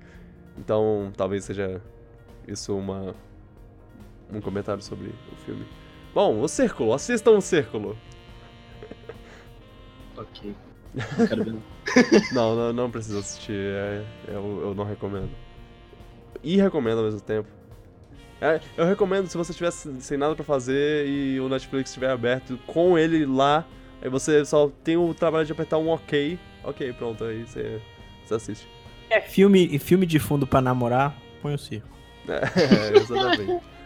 Então, talvez seja isso uma um comentário sobre o filme. Bom, o Círculo, assistam o Círculo. Ok. [laughs] Não quero ver. não. Não, não, precisa assistir, é- eu, eu não recomendo. E recomendo ao mesmo tempo. É, eu recomendo se você estiver sem nada pra fazer e o Netflix estiver aberto com ele lá, aí você só tem o trabalho de apertar um ok. Ok, pronto, aí você, você assiste. É filme, filme de fundo pra namorar, põe o circo. [laughs] É, exatamente.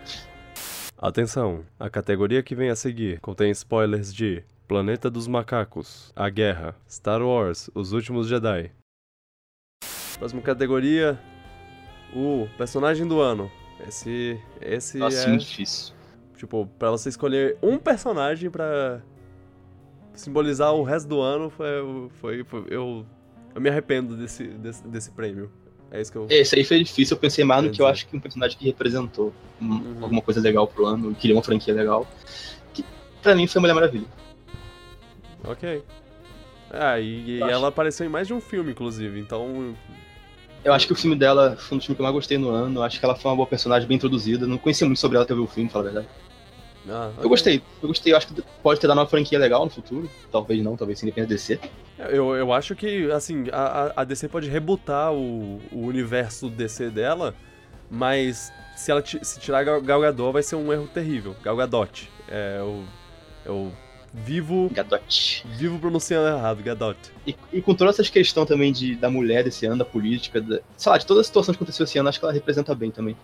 Atenção, a categoria que vem a seguir contém spoilers de Planeta dos Macacos, A Guerra, Star Wars, Os Últimos Jedi. Próxima categoria, o personagem do ano. Esse, esse Nossa, é, muito difícil. tipo, pra você escolher um personagem pra simbolizar o resto do ano, foi, foi, foi- eu, eu me arrependo desse, desse, desse prêmio. É isso que eu... Esse aí foi difícil, eu pensei mais no que eu acho que um personagem que representou um- Uhum. alguma coisa legal pro ano, queria uma franquia legal. Que pra mim foi Mulher Maravilha. Ok. Ah, e, e ela apareceu em mais de um filme, inclusive, então. Eu acho que o filme dela foi um dos filmes que eu mais gostei no ano. Eu acho que ela foi uma boa personagem, bem introduzida. Não conhecia muito sobre ela até ver o filme, falar a verdade. Ah, Eu gostei, eu gostei. Eu acho que pode ter dado uma franquia legal no futuro. Talvez não, talvez sim, depende de DC. Eu, eu acho que, assim, a, a- DC pode rebutar o, o universo DC dela, mas se ela se tirar Gal Gadot vai ser um erro terrível. Gal Gadot. É, eu, eu vivo, Gadot. vivo pronunciando errado, Gadot. E, e com todas essas questões também de, da mulher desse ano, da política, da, sei lá, de toda a situação que aconteceu esse ano, acho que ela representa bem também.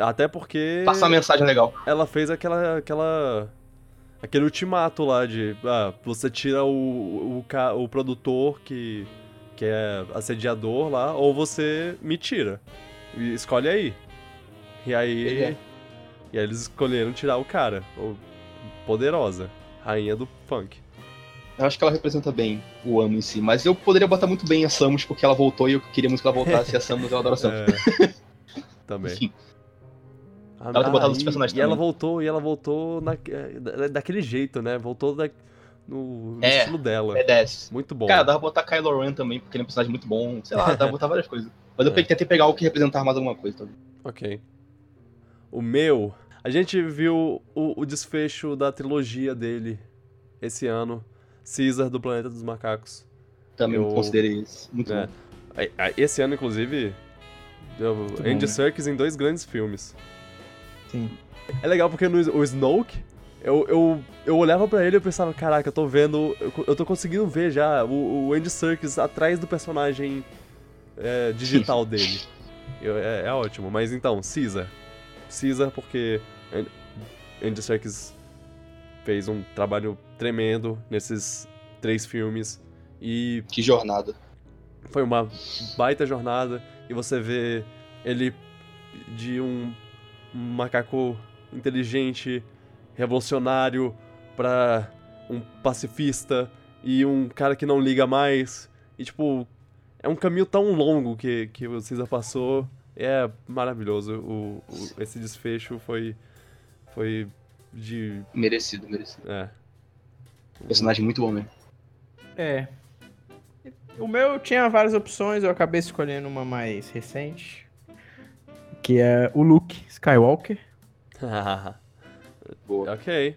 Até porque Passar mensagem legal. ela fez aquela, aquela aquele ultimato lá de ah, você tira o, o, o produtor que, que é assediador lá, ou você me tira. Escolhe aí. E aí. É. E aí eles escolheram tirar o cara. O poderosa. Rainha do funk. Eu acho que ela representa bem o ano em si. Mas eu poderia botar muito bem a Samus, porque ela voltou e eu queria muito que ela voltasse. e a Samus, eu adoro a Samus. É, [laughs] também. Enfim, Ela tem botado e- outros personagens E ela voltou, e ela voltou na, da- daquele jeito, né? Voltou da- no, no É, estilo dela. B10. Muito bom. Cara, dá pra botar Kylo Ren também, porque ele é um personagem muito bom. Sei lá, dá pra botar várias coisas. Mas eu [laughs] É. tentei pegar algo que representar mais alguma coisa também. Ok. O meu. A gente viu o, o desfecho da trilogia dele esse ano. Caesar do Planeta dos Macacos. Também Eu- considerei isso. Muito É. bom. Esse ano, inclusive, bom, Andy né? Serkis em dois grandes filmes. Sim. É legal porque no o Snoke, eu, eu, eu olhava pra ele e eu pensava, caraca, eu tô vendo. Eu, eu tô conseguindo ver já o, o Andy Serkis atrás do personagem é, digital dele. Eu- é, é ótimo. Mas então, Caesar. Caesar porque An- Andy Serkis fez um trabalho tremendo nesses três filmes. E Que jornada. foi uma baita jornada e você vê ele de um macaco inteligente, revolucionário, pra um pacifista e um cara que não liga mais. E tipo, é um caminho tão longo que, que o Caesar passou. É maravilhoso. O, o- esse desfecho foi. Foi de. Merecido, merecido. É. Personagem muito bom mesmo. É. O meu tinha várias opções, eu acabei escolhendo uma mais recente. Que é o Luke Skywalker. [laughs] Boa. ok.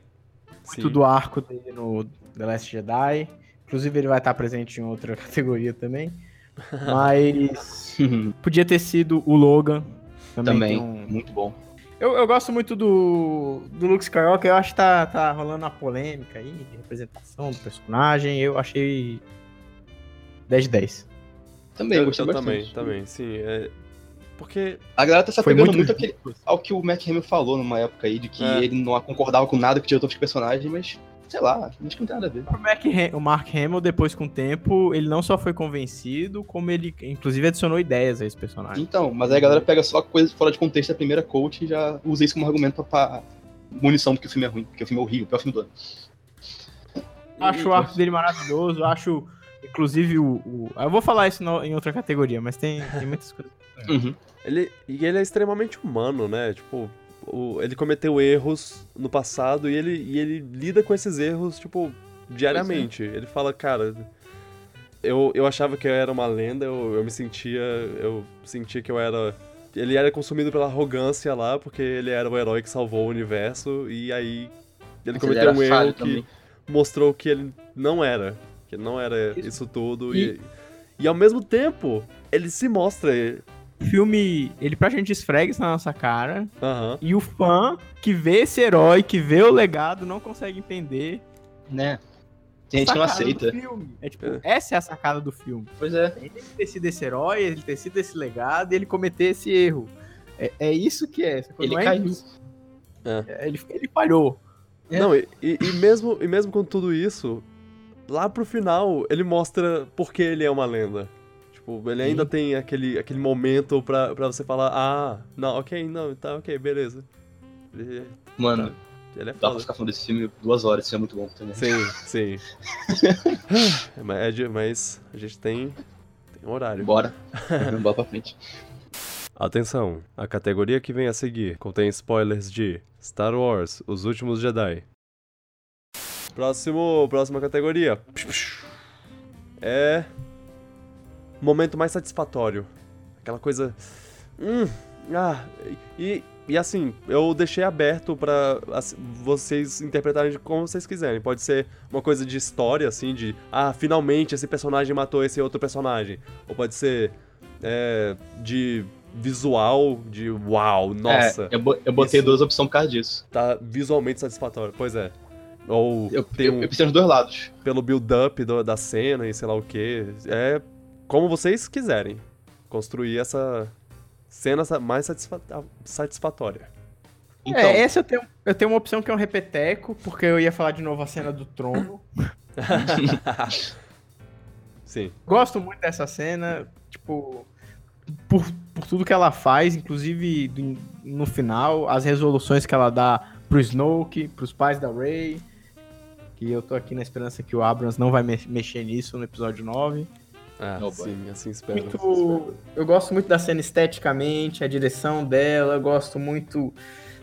Sim. Muito do arco dele no The Last Jedi. Inclusive, ele vai estar presente em outra [laughs] categoria também. Mas [laughs] podia ter sido o Logan. Também, Também, um- muito bom. Eu, eu gosto muito do, do Luke Skywalker, eu acho que tá, tá rolando uma polêmica aí de representação do personagem, eu achei 10 de 10. Também, eu, gostei eu bastante. também, também, sim. É... Porque. A galera tá se apegando muito- muito, àquele- ao que o Matt Hamill falou numa época aí, de que É. ele não concordava com nada que o diretor fez com o personagem, mas, sei lá, acho que não tem nada a ver. O, Mac o Mark Hamill, depois com o tempo, ele não só foi convencido, como ele, inclusive, adicionou ideias a esse personagem. Então, mas aí a galera pega só coisas fora de contexto da primeira coach e já usa isso como argumento pra, pra munição de que o filme é ruim, porque o filme é horrível, o pior filme do ano. Acho o arco dele maravilhoso, acho, inclusive, o... o- eu vou falar isso no- em outra categoria, mas tem, tem muitas coisas. Uhum. Ele, e ele é extremamente humano, né? Tipo, o- ele cometeu erros no passado e ele, e ele lida com esses erros, tipo, diariamente. Ele fala, cara, eu, eu achava que eu era uma lenda, eu, eu me sentia. Eu sentia que eu era. Ele era consumido pela arrogância lá, porque ele era o herói que salvou o universo, e aí ele Mas cometeu era um erro que também. mostrou que ele não era. Que ele não era isso tudo. E- E, e ao mesmo tempo, ele se mostra. O filme, ele praticamente esfrega isso na nossa cara, Aham. e o fã que vê esse herói, que vê o legado, não consegue entender. Né? Tem gente que não aceita. filme. É tipo, É. essa é a sacada do filme. Pois é. Ele ter sido esse herói, ele ter sido esse legado e ele cometer esse erro. É, é isso que é. Ele é caiu. É. É, Ele, ele falhou. É. Não, e, e- e mesmo, e mesmo com tudo isso, lá pro final, ele mostra por que ele é uma lenda. Tipo, ele ainda Sim. tem aquele, aquele momento pra, pra você falar, ah, não, ok, não, tá, ok, beleza. Ele, Mano, ele é dá pra ficar falando desse filme duas horas, isso é muito bom também. Sim, sim. [laughs] mas, é mas a gente tem, tem um horário. Bora. [laughs] Bora pra frente. Atenção, a categoria que vem a seguir contém spoilers de Star Wars, Os Últimos Jedi. Próximo, próxima categoria. É momento mais satisfatório. Aquela coisa hum, ah, e, e assim, eu deixei aberto pra assim, vocês interpretarem de como vocês quiserem. Pode ser uma coisa de história assim, de ah, finalmente esse personagem matou esse outro personagem. Ou pode ser é, de visual, de uau, nossa, É, eu, eu botei duas opções por causa disso. tá visualmente satisfatório. Pois é. Ou Eu, tem eu, um, eu pensei nos dois lados. pelo build-up do- da cena e sei lá o que. É como vocês quiserem construir essa cena mais satisfa- satisfatória. Então, É, essa eu tenho, eu tenho uma opção que é um repeteco, porque eu ia falar de novo a cena do trono. [laughs] Sim. Gosto muito dessa cena, tipo, por, por tudo que ela faz, inclusive do- no final, as resoluções que ela dá pro Snoke, pros pais da Rey. Que eu tô aqui na esperança que o Abrams não vai me- mexer nisso no episódio 9. Ah, Oh, sim, assim espero. Muito, eu gosto muito da cena esteticamente, a direção dela, eu gosto muito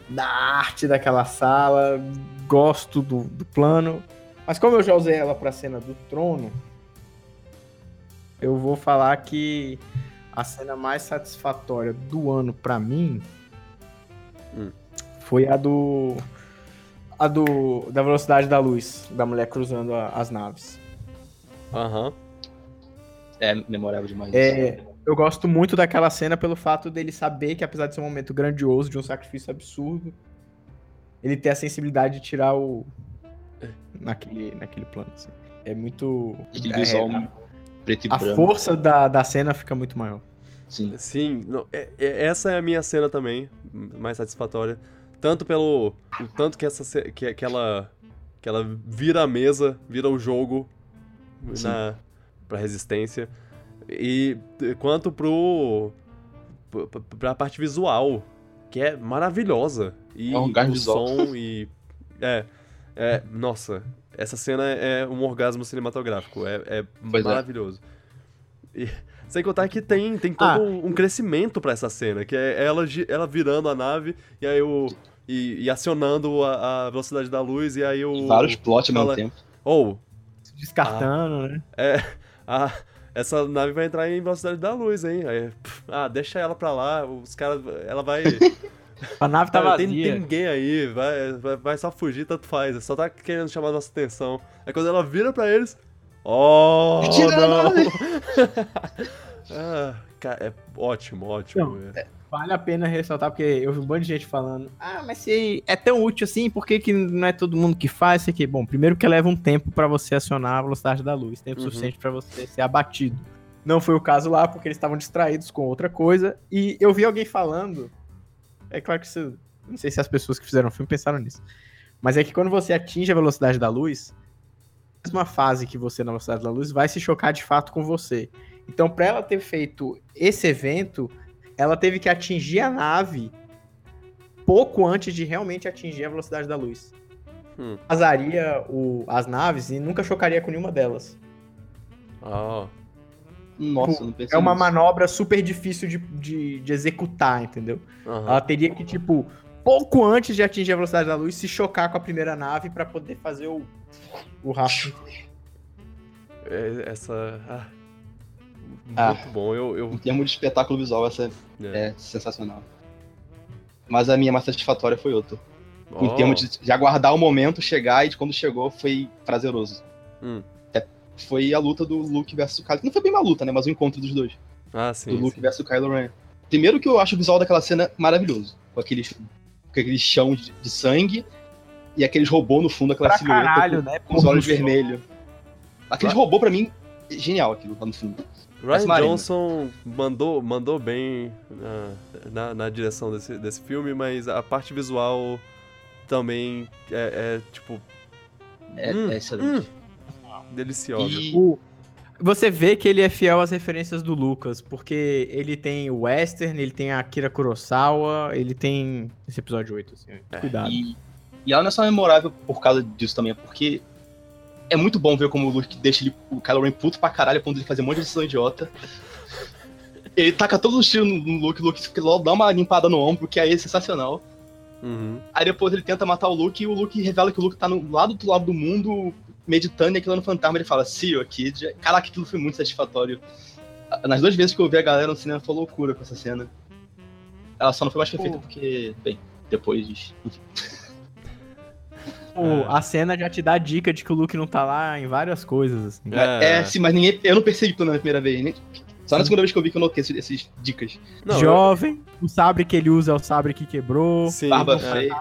da arte daquela sala, gosto do, do plano. Mas como eu já usei ela pra cena do trono, eu vou falar que a cena mais satisfatória do ano pra mim Hum. foi a do a do da velocidade da luz, da mulher cruzando a- as naves. Aham. É memorável demais. É, eu gosto muito daquela cena pelo fato dele saber que, apesar de ser um momento grandioso, de um sacrifício absurdo, ele ter a sensibilidade de tirar o. naquele, naquele plano. assim. É muito. Aquele é, visual a- preto e a branco. força da, da cena fica muito maior. Sim. Sim, não, é- é- essa é a minha cena também, mais satisfatória. Tanto pelo. O tanto que essa que, que ela. Que ela vira a mesa, vira o jogo Sim. na, pra resistência. E quanto pro. pra parte visual, que é maravilhosa. E É um orgasmo o visual. som e. É. É. Nossa, essa cena é um orgasmo cinematográfico. É, é é. maravilhoso. E, sem contar que tem, tem todo Ah. um, crescimento pra essa cena, que é ela, ela virando a nave e aí o. E, e acionando a, a velocidade da luz, e aí o. Vários plots ao mesmo tempo. Ou, Descartando, né? é. A, essa nave vai entrar em velocidade da luz, hein? Aí, pff, ah, deixa ela pra lá, os caras. Ela vai. [laughs] A nave tá Cara, tem, vazia. tem ninguém aí, vai, vai, vai só fugir, tanto faz. Só tá querendo chamar nossa atenção. Aí quando ela vira pra eles. Oh, Tira a não! nave! [laughs] ah, cara, é ótimo, ótimo. Não, é. Vale a pena ressaltar, porque eu vi um monte de gente falando, ah, mas se é tão útil assim, por que, que não é todo mundo que faz isso aqui? Bom, primeiro que leva um tempo pra você acionar a velocidade da luz, tempo Uhum. suficiente pra você ser abatido. Não foi o caso lá, porque eles estavam distraídos com outra coisa, e eu vi alguém falando, é claro que isso, não sei se as pessoas que fizeram o filme pensaram nisso, mas é que quando você atinge a velocidade da luz, a mesma fase que você na velocidade da luz vai se chocar de fato com você. Então, pra ela ter feito esse evento, ela teve que atingir a nave pouco antes de realmente atingir a velocidade da luz. Hum. Azaria o- as naves e nunca chocaria com nenhuma delas. Ah, Nossa, pensei É uma nisso. manobra super difícil de, de, de executar, entendeu? aham. Ela teria que, tipo, pouco antes de atingir a velocidade da luz, se chocar com a primeira nave pra poder fazer o, o rastro. É, Essa. ah, Ah. Muito bom. Eu. eu Em termos de espetáculo visual, essa é. é sensacional. Mas a minha mais satisfatória foi outra. Em Oh. termos de, de aguardar o momento chegar e de quando chegou foi prazeroso. Hum. É, foi a luta do Luke versus o Kylo. Não foi bem uma luta, né? Mas o encontro dos dois. Ah, do sim. Luke sim. versus o Kylo Ren. Primeiro que eu acho o visual daquela cena maravilhoso. Com aquele, com aquele chão de, de sangue e aqueles robôs no fundo, aquela Pra silhueta caralho, com, né? com os olhos vermelhos. Aqueles robôs, pra mim, é genial aquilo lá no fundo. Ryan. Johnson mandou, mandou bem na, na, na direção desse, desse filme, mas a parte visual também é, é, tipo. É, hum, é excelente. deliciosa. E O- Você vê que ele é fiel às referências do Lucas, porque ele tem o Western, ele tem a Akira Kurosawa, ele tem esse episódio 8, assim, É. cuidado. E, e ela não é só memorável por causa disso também, é porque é muito bom ver como o Luke deixa ele, o Kylo Ren puto pra caralho, de ele fazer um monte de decisão idiota. Ele taca todos os tiros no, no Luke, o Luke logo dá uma limpada no ombro, que aí é sensacional. Uhum. Aí depois ele tenta matar o Luke e o Luke revela que o Luke tá no lado do lado do mundo, meditando, e aquilo no fantasma ele fala, Sio, aqui. já-" Caraca, aquilo foi muito satisfatório. Nas duas vezes que eu vi a galera no cinema foi loucura com essa cena. Ela só não foi mais perfeita Pô. porque, bem, depois. Enfim. O- a cena já te dá a dica de que o Luke não tá lá em várias coisas, assim. É, sim, mas ninguém. Eu não percebi pelo menos na primeira vez, né? Só na segunda vez que eu vi que eu notei esses, esses dicas. Não, Jovem, o sabre que ele usa é o sabre que quebrou, Sim, Barba é. feia.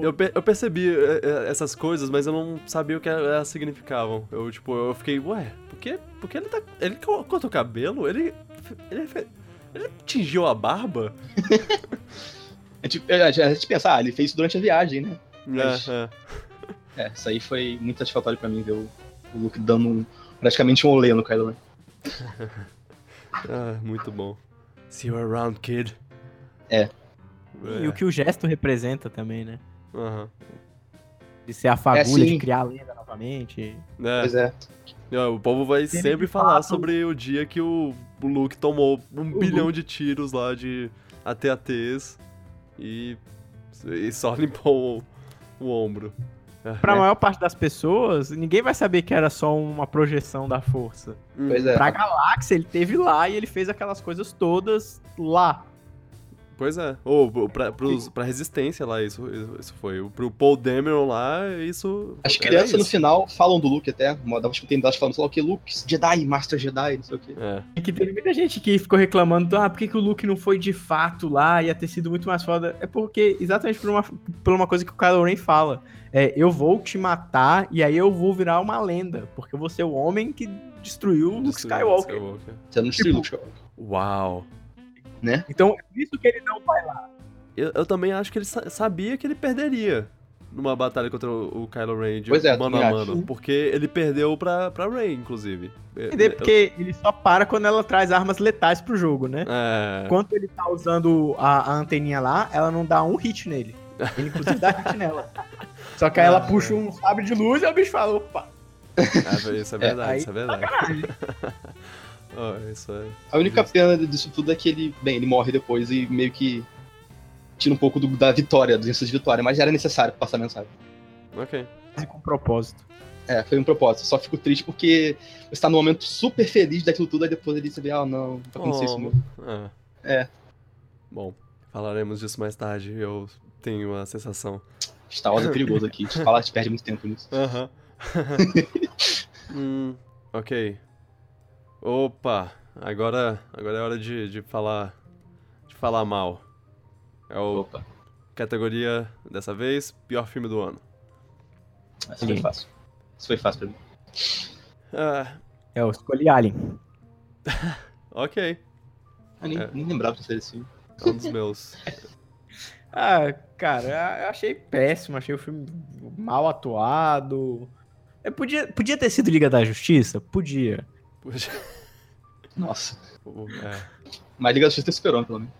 Eu, pe- eu percebi é, é, essas coisas, mas eu não sabia o que elas significavam. Eu, tipo, eu fiquei, ué, por que, por que ele tá. Ele co- cortou o cabelo? Ele. Ele, ele tingiu a barba? A gente, a gente- a gente pensa, ah, ele fez isso durante a viagem, né? Mas- É, é. [laughs] É, isso aí foi muito satisfatório pra mim ver o, o Luke dando um, praticamente um olê no Kylo Ren. [laughs] Ah, muito bom. See you around, kid. É. E o que o gesto representa também, né? Aham. De ser a fagulha, É, de criar a lenda novamente. É. Pois é. É, O povo vai sempre de falar fato- sobre o dia que o, o Luke tomou um bilhão de tiros lá de AT-ATs e, e só limpou o, ombro. É. Pra maior parte das pessoas, ninguém vai saber que era só uma projeção da força. Pois é. Pra galáxia, ele teve lá e ele fez aquelas coisas todas lá. Pois é. Ou pra, pros, pra resistência lá, isso, isso, foi. O- Pro Paul Dameron lá, isso. As crianças no isso. final falam do Luke até. Dava escutei elas falando, sei lá o que, Luke, Jedi, Master Jedi, não sei o que. É. E que teve muita gente que ficou reclamando, ah, por que, que o Luke não foi de fato lá? Ia ter sido muito mais foda. É porque, exatamente por uma, por uma coisa que o Kylo Ren fala. É, eu vou te matar e aí eu vou virar uma lenda. Porque eu vou ser o homem que destruiu o Luke Skywalker. Skywalker. Você não destruiu Tipo- Luke Skywalker. Uau. Né? Então, é por isso que ele não vai lá. Eu, eu também acho que ele sa- sabia que ele perderia numa batalha contra o, o Kylo Ren de Pois é, mano a mano. acho. Porque ele perdeu pra, pra Rey, inclusive. Entender? Porque ele só para quando ela traz armas letais pro jogo, né? É. Enquanto ele tá usando a, a anteninha lá, ela não dá um hit nele. Ele inclusive dá hit nela. [laughs] Só que aí ela puxa um sabre de luz e o bicho fala, opa. É, isso é verdade, aí isso é verdade. [laughs] Ó, isso é. A única pena disso tudo é que ele, bem, ele morre depois e meio que tira um pouco do- da vitória, do senso de vitória, mas já era necessário passar a mensagem. Ok. É com propósito. É, foi um propósito. Só fico triste porque você tá num momento super feliz daquilo tudo, aí depois ele você vê, ah, não, vai acontecer isso Oh. mesmo. É. É. Bom, falaremos disso mais tarde. Eu tenho a sensação. Star Wars é perigoso aqui. Falar, te perde muito tempo nisso. Aham. [laughs] hum, ok. Opa, agora, agora é hora de, de falar. De falar mal. É o Opa, categoria, dessa vez, pior filme do ano. essa foi fácil. Isso foi fácil pra mim. Ah, É, eu escolhi Alien. [laughs] ok. Eu nem, É. nem lembrava de ser esse filme. É um dos meus. [laughs] Ah, cara, eu achei péssimo, achei o filme mal atuado. É, podia, podia ter sido Liga da Justiça? Podia. Puxa, Nossa. é. Mas Liga da Justiça superou, pelo menos.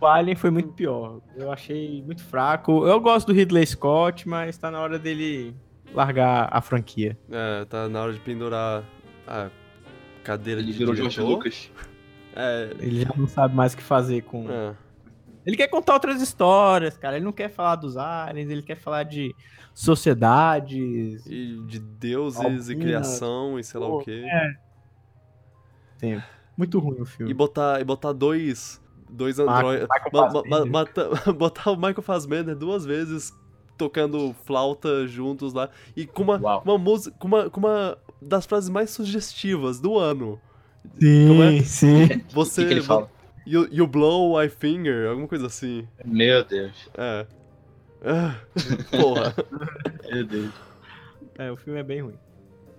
O Alien foi muito pior. Eu achei muito fraco. Eu gosto do Ridley Scott, mas tá na hora dele largar a franquia. É, tá na hora de pendurar a cadeira Ele de virou diretor. George Lucas. É, Ele já não sabe mais o que fazer com. é. Ele quer contar outras histórias, cara. Ele não quer falar dos aliens, ele quer falar de sociedades. E de deuses e criação e sei lá o pô, quê. Tem. Muito ruim o filme. E botar, e botar dois. Dois Michael- androides. [laughs] Botar o Michael Fassbender duas vezes tocando flauta juntos lá. E com uma, Uau. uma música. Com uma, com uma das frases mais sugestivas do ano. Sim, Como é? sim. Você. O que, que ele fala? You, you blow my finger, alguma coisa assim. Meu Deus. É. Ah, Porra. [laughs] Meu Deus. É, o filme é bem ruim.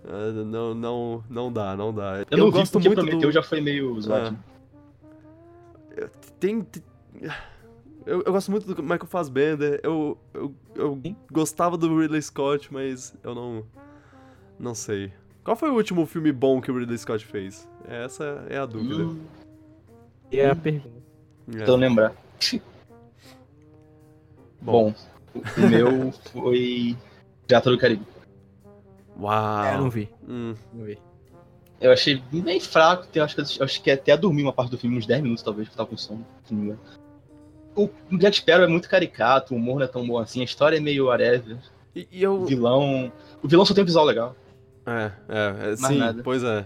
Ah, não, não, não dá, não dá. Eu, não vi gosto porque muito Prometeu do... já foi meio zoado. Tem... tem- Eu, eu gosto muito do Michael Fassbender. Eu, eu, eu Sim. gostava do Ridley Scott, mas eu não... Não sei. Qual foi o último filme bom que o Ridley Scott fez? Essa é a dúvida. Hum, E é a pergunta. É. tentando lembrar. [laughs] Bom. Bom, o meu foi Pirata do Caribe. Uau. É, eu não vi. Hum, Não vi. Eu achei bem fraco, eu acho, que, eu acho que até dormi uma parte do filme, uns 10 minutos talvez, que eu tava com sono. se não me engano. O Jack Sparrow é muito caricato, o humor não é tão bom assim, a história é meio whatever. E, e O eu... vilão. O vilão só tem um visual legal. É, é, é Mais sim, nada. pois é.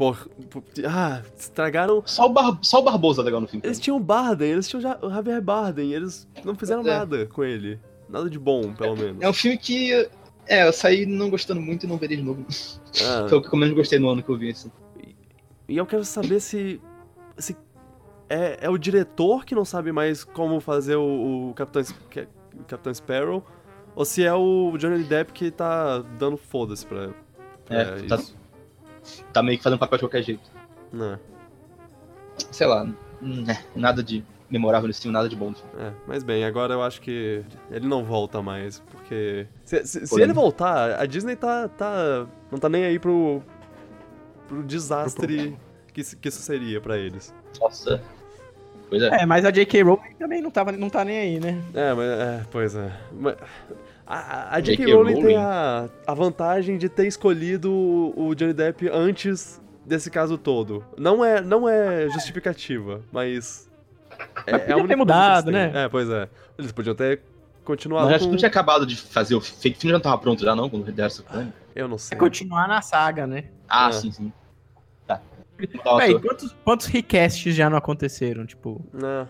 Por, por- ah, estragaram... Só o, Bar... só o Barbosa é legal no filme. Eles tinham o Barden, eles tinham o Javier Barden, eles não fizeram é. nada com ele. Nada de bom, pelo menos. É um filme que. É, eu saí não gostando muito e não verei de novo. Ah, [laughs] Foi o que eu menos gostei no ano que eu vi, assim. E eu quero saber se. se é, é o diretor que não sabe mais como fazer o, o Capitão, o Capitão Sparrow, ou se é o Johnny Depp que tá dando foda-se pra, pra É, isso. Tá meio que fazendo papel de qualquer jeito. Né, Sei lá, hum, é, nada de memorável nesse filme, nada de bom. é, mas bem, agora eu acho que ele não volta mais, porque. Se, se- se ele voltar, a Disney tá, tá. não tá nem aí pro. pro desastre que, isso- que isso seria pra eles. Nossa. Pois é. É, mas a J.K. Rowling também não, tava, não tá nem aí, né? É, mas. É, pois é. Mas, a, a J.K. J.K. Rowling tem a, a vantagem de ter escolhido o o Johnny Depp antes desse caso todo. Não é, não é justificativa, mas. É, Mas é a podia ter mudado, que né? É, pois é. Eles podiam ter continuado Mas acho que com... não tinha acabado de fazer o fake filme, já não tava pronto já, não, quando deram essa plano. Eu não É sei. continuar na saga, né? Ah, É. sim, sim. Tá. Véi, quantos, quantos recasts já não aconteceram? Tipo, É.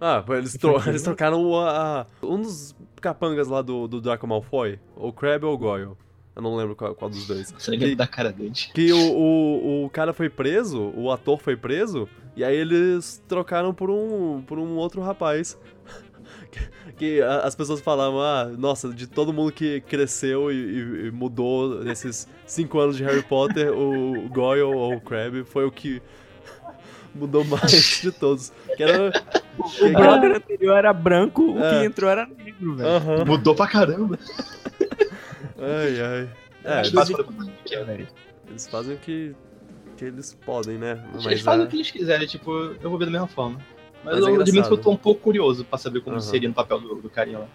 Ah, eles, tro- eles trocaram o- a, um dos capangas lá do, do Draco Malfoy, o Crabbe ou o Goyle. Eu não lembro qual, qual dos dois. Você lembra da cara dele. Que o, o, o cara foi preso, o ator foi preso, e aí eles trocaram por um, por um outro rapaz. [laughs] Que, que as pessoas falavam, ah, nossa, de todo mundo que cresceu e, e- e mudou nesses cinco anos de Harry Potter, o Goyle ou o Crabbe foi o que mudou mais [laughs] de todos. Que era. que- o brother anterior era branco, o É. que entrou era negro, velho. Aham. Mudou pra caramba. Ai, ai. É, eles, fácil fazer- que é, velho. eles fazem o que, que eles podem, né? Eles fazem é- o que eles quiserem, tipo, eu vou ver da mesma forma. Mas, Mas é eu admito que eu tô um pouco curioso pra saber como Aham. seria no papel do, do carinha lá.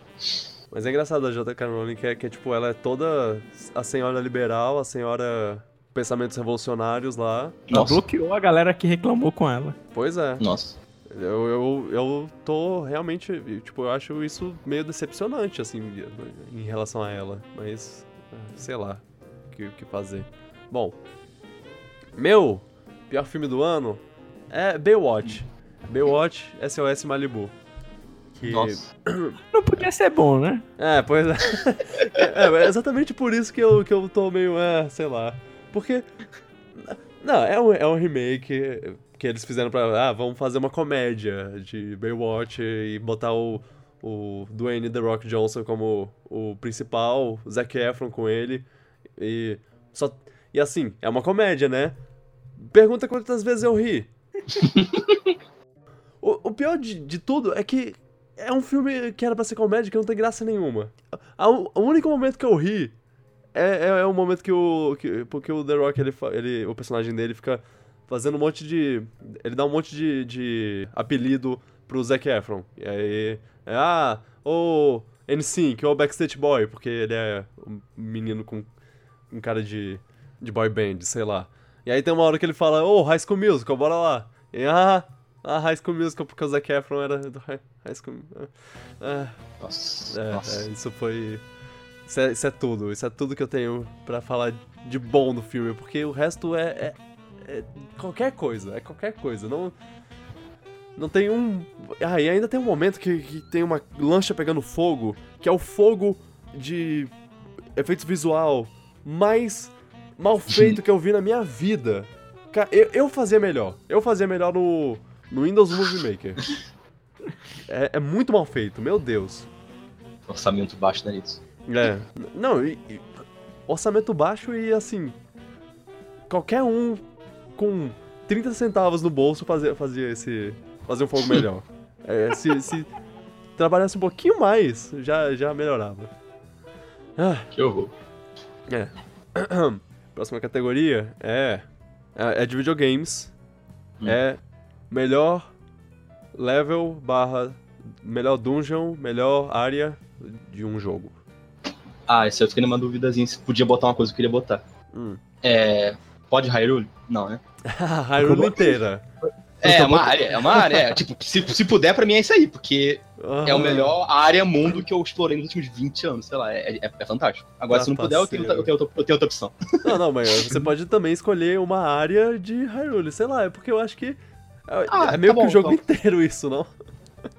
Mas é engraçado a J.K. Rowling, que é, que é, tipo, ela é toda a senhora liberal, a senhora pensamentos revolucionários lá. Ela Nossa, bloqueou a galera que reclamou com ela. Pois é, nossa. eu, eu, eu tô realmente, tipo, eu acho isso meio decepcionante, assim, em relação a ela. Mas, sei lá, o que, que fazer. Bom, meu pior filme do ano é Baywatch. Baywatch SOS Malibu. Que... Nossa. [coughs] Não podia ser bom, né? É, pois é. [laughs] é. é exatamente por isso que eu, que eu tô meio, é, sei lá. Porque. Não, é um, é um remake. que eles fizeram pra. Ah, vamos fazer uma comédia de Baywatch e botar o, o Dwayne The Rock Johnson como o principal, o Zac Efron com ele. E. Só, e assim, é uma comédia, né? Pergunta quantas vezes eu ri. [laughs] o, o pior de, de tudo é que é um filme que era pra ser comédia que não tem graça nenhuma. A- O, o único momento que eu ri é, é, é o momento que o. Que, porque o The Rock, ele, ele, o personagem dele fica fazendo um monte de. Ele dá um monte de, de apelido pro Zac Efron. E aí. É, ah, o NSYNC, ou o Backstreet Boy, porque ele é um menino com um cara de, de boy band, sei lá. E aí tem uma hora que ele fala, ô, High School Musical, bora lá. E ah, ah, High School Musical, porque o Zac Efron era do High, high School. Ah, Nossa, é, nossa. é, isso foi. Isso é, isso é tudo. Isso é tudo que eu tenho pra falar de bom no filme, porque o resto é, é- é qualquer coisa. É qualquer coisa. Não. Não tem um. Ah, e ainda tem um momento que, que tem uma lancha pegando fogo, que é o fogo de efeitos visual mais mal feito que eu vi na minha vida. Eu, eu fazia melhor. Eu fazia melhor no, no Windows Movie Maker. [laughs] É, é muito mal feito, meu Deus. Orçamento baixo, né, isso. É. Não, e, e orçamento baixo e assim. Qualquer um com 30 centavos no bolso fazia, fazia esse. Fazer um fogo melhor. [laughs] É, se, se trabalhasse um pouquinho mais, já, já melhorava. Ah, Que horror. é. [coughs] Próxima categoria é. É, é de videogames. Hum. É melhor level barra. Melhor dungeon, melhor área de um jogo. Ah, isso eu fiquei numa duvidazinha se podia botar uma coisa que eu queria botar. Hum. É. Pode Hyrule? Não, né? [laughs] Hyrule inteira. É, é uma área, é uma área. É, tipo, se, se puder, pra mim é isso aí, porque é o melhor área mundo que eu explorei nos últimos 20 anos, sei lá, é, é- é fantástico. Agora, se não puder, eu tenho, outra- eu, tenho outra, eu tenho outra opção. [laughs] Não, não, mas você pode também escolher uma área de Hyrule, sei lá, é porque eu acho que. É, Ah, é meio tá que bom, o jogo então. inteiro isso, não?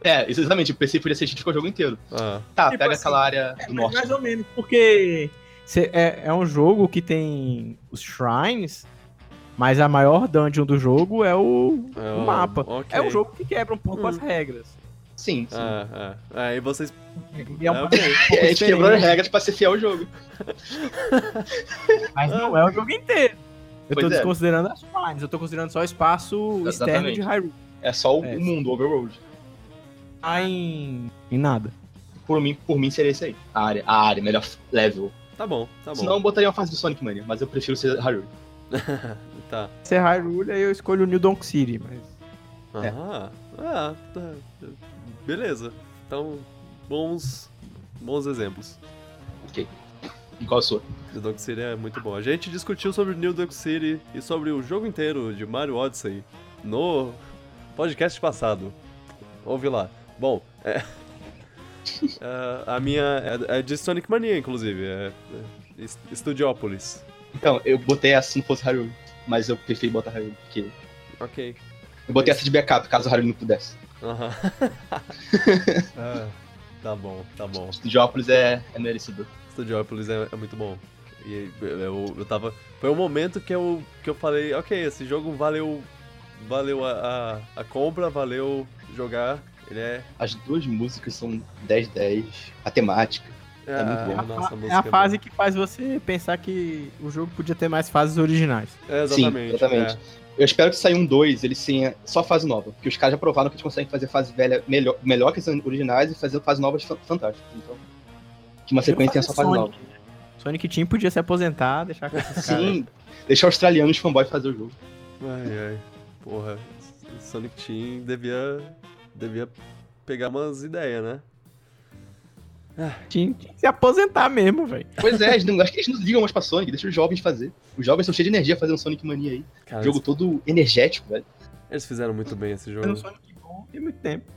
É, isso exatamente, pensei que podia ser o jogo inteiro. Ah, Tá, Tipo pega assim, aquela área do Mas norte. mais ou menos, porque cê- é, é um jogo que tem os shrines, mas a maior dungeon do jogo é o, é o mapa. ok. É um jogo que quebra um pouco Hum. as regras. Sim, sim. Ah, ah. Aí vocês. E é um É, pouco. [laughs] É, a gente quebrou as regras pra ser fiel ao jogo. Mas não é o jogo inteiro. Eu tô Pois é. desconsiderando as shrines, eu tô considerando só o espaço externo de Exatamente. Hyrule. É só o, É. o mundo, o overworld. Tá em, em nada. Por mim, por mim seria isso aí. A área, a área, melhor level. Tá bom, tá bom. Senão eu botaria uma fase do Sonic Mania, mas eu prefiro ser Hyrule. [laughs] Tá. Se é Hyrule, aí eu escolho o New Donk City, mas... É. Ah, ah, tá. beleza. Então, bons, bons exemplos. Ok. E qual a sua? New Donk City é muito bom. A gente discutiu sobre New Donk City e sobre o jogo inteiro de Mario Odyssey no podcast passado. Ouve lá. Bom, é... [laughs] é, a minha é, é de Sonic Mania, inclusive. É, é Est- Studiopolis. Então, eu botei essa se não fosse Hyrule, mas eu preferi botar Hyrule, porque Ok. eu botei essa de backup, caso o Hyrule não pudesse. Aham. [laughs] Ah, tá bom, tá bom. Studiopolis é, é merecedor. Studiopolis é, é muito bom. E eu, eu tava. Foi o momento que eu, que eu falei, ok, esse jogo valeu. Valeu a, a, a compra, valeu jogar. Ele é. As duas músicas são 10-10, a temática. É muito bom. É a, nossa, fa- é música a fase que faz você pensar que o jogo podia ter mais fases originais. É, exatamente. Sim, exatamente. Eu espero que saia um 2, ele tenha só fase nova. Porque os caras já provaram que eles conseguem fazer fase velha melhor, melhor que as originais e fazer fase novas fan- fantásticas. Então, que uma sequência tenha só fase nova. Sonic. né? Sonic Team podia se aposentar, deixar com esses caras. Sim, deixar australianos fanboys fazer o jogo. É. Ai, ai. Porra, Sonic Team devia. Devia pegar umas ideias, né? Tinha, tinha que se aposentar mesmo, velho. Pois é, eles não, acho que eles não ligam mais pra Sonic, deixa os jovens fazer. Os jovens são cheios de energia fazendo Sonic Mania aí. Cara, jogo todo energético, velho. eles fizeram muito bem esse jogo. Sonic bom tem muito tempo.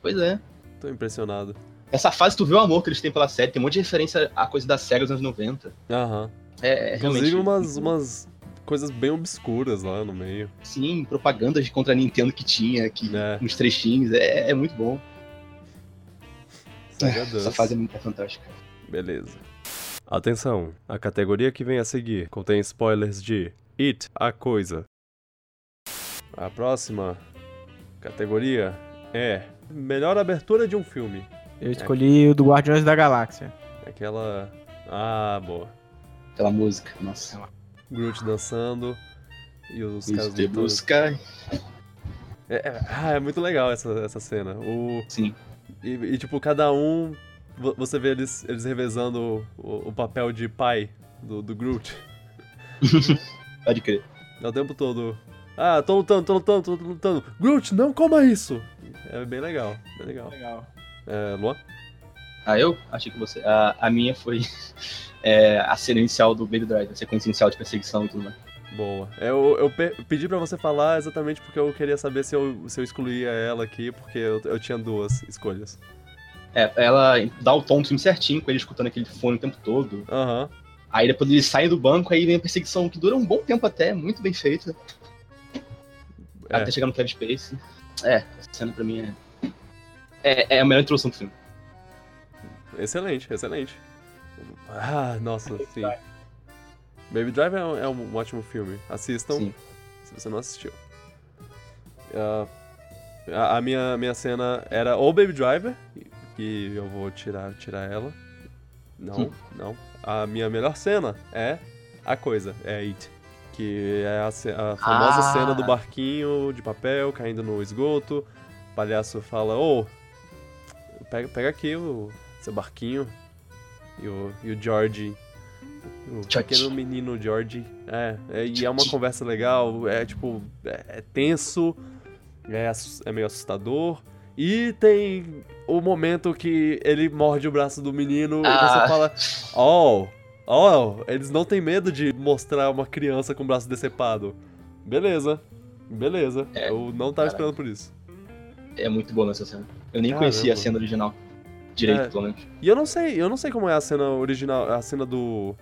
Pois é. Tô impressionado. Essa fase, tu vê o amor que eles têm pela série, tem um monte de referência à coisa da SEGA dos anos 90. Aham. É, é Inclusive realmente. umas, umas coisas bem obscuras lá no meio. Sim, propagandas contra a Nintendo que tinha, que É. uns trechinhos, é, é muito bom. Sega [laughs] Essa fase é muito é fantástica. Beleza. Atenção, a categoria que vem a seguir contém spoilers de It, a coisa. A próxima categoria é melhor abertura de um filme. Eu escolhi o do Guardiões da Galáxia. Aquela. Ah, boa. Aquela música, nossa. Groot dançando e os caras Isso de lutando. busca. É, é- ah, é muito legal essa, essa cena. O, Sim. e, e, tipo, cada um. vo- Você vê eles, eles revezando o, o papel de pai do, do Groot. [laughs] Pode crer. É o tempo todo. Ah, tô lutando, tô lutando, tô lutando. Groot, não coma isso! É bem legal, bem legal. Legal. É, Luan? Ah, eu? Achei que você. A, a minha foi [laughs] é, a cena inicial do Baby Drive, a sequência inicial de perseguição e tudo mais. Boa. É, Eu, eu pe- pedi pra você falar exatamente porque eu queria saber se eu, se eu excluía ela aqui, porque eu, eu tinha duas escolhas. É, ela dá o tom do filme certinho, com ele escutando aquele fone o tempo todo. Aham. Aí depois eles saem do banco, aí vem a perseguição que dura um bom tempo até, muito bem feita. É. Até chegar no Kevin Space. É, essa cena pra mim é. É, é a melhor introdução do filme. Excelente, excelente. Ah, nossa, sim. Baby Driver é um, é um ótimo filme. Assistam, Sim. se você não assistiu. Ah, a, a minha, minha cena era o Baby Driver, e eu vou tirar, tirar ela. Não, Hum. não. A minha melhor cena é a coisa, é It. Que é a, a famosa Ah. cena do barquinho de papel caindo no esgoto. O palhaço fala, ô, pega, pega aqui o seu barquinho. E o, e o George. O George. pequeno menino George. É, é, e é uma conversa legal, é tipo, é, é tenso, é, é meio assustador. E tem o momento que ele morde o braço do menino e Ah. você fala: Oh, oh, eles não têm medo de mostrar uma criança com o braço decepado. Beleza, beleza. É, Eu não tava caralho. esperando por isso. É muito boa nessa cena. Eu nem Caramba. conhecia a cena original. Direito, É. pelo menos. E eu não sei, eu não sei como é a cena original, a cena do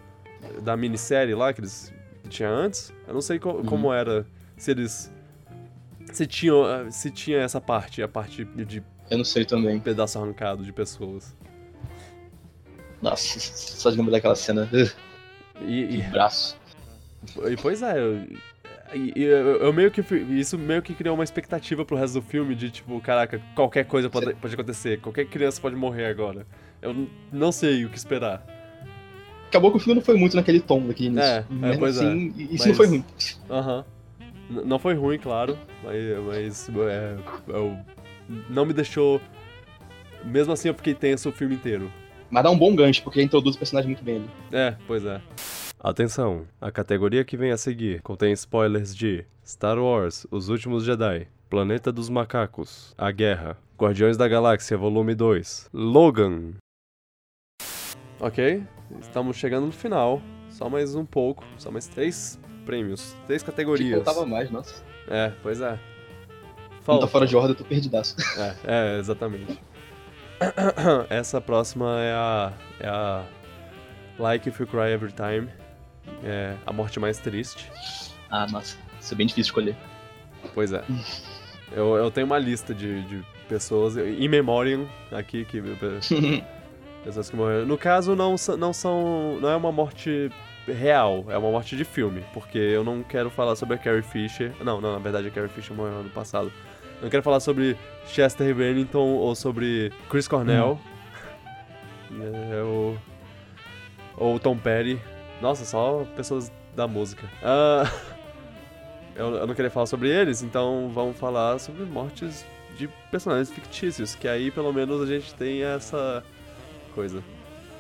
da minissérie lá que eles que tinha antes. Eu não sei co- Uhum. como era, se eles se tinham, eh, se tinha essa parte, a parte de Eu não sei também. pedaço arrancado de pessoas. Nossa, só de lembrar daquela cena. E, e, braço. e pois é, eu, e- e eu, eu meio que fui- isso meio que criou uma expectativa pro resto do filme de tipo, caraca, qualquer coisa pode, pode acontecer, qualquer criança pode morrer agora. Eu não sei o que esperar. Acabou que o filme não foi muito naquele tom daquele início. É, é, pois é. assim, isso Mas- não foi ruim. Aham. Não foi ruim, claro, mas, mas é, eu- não me deixou. Mesmo assim, eu fiquei tenso o filme inteiro. Mas dá um bom gancho, porque introduz o personagem muito bem ali. É, pois é. Atenção, a categoria que vem a seguir contém spoilers de Star Wars: Os Últimos Jedi, Planeta dos Macacos, A Guerra, Guardiões da Galáxia Volume 2, Logan. Ok, estamos chegando no final. Só mais um pouco, só mais três prêmios, três Que categorias. faltava mais, nossa. É, pois é. Não tá fora de ordem, eu tô perdidaço. [laughs] É, é, exatamente. [coughs] Essa próxima é a, é a Like If You Cry Every Time. É a morte mais triste. Ah, nossa. Isso é bem difícil escolher. Pois é. Eu, eu tenho uma lista de, de pessoas, in memoriam, aqui, que [laughs] pessoas que morreram. No caso, não, não são. Não é uma morte real, é uma morte de filme. Porque eu não quero falar sobre a Carrie Fisher. Não, não, na verdade a Carrie Fisher morreu ano passado. Eu não quero falar sobre Chester Bennington ou sobre Chris Cornell. [laughs] É, ou, ou Tom Petty. Nossa, só pessoas da música. Ah, [laughs] eu, eu não queria falar sobre eles, então vamos falar sobre mortes de personagens fictícios, que aí pelo menos a gente tem essa coisa.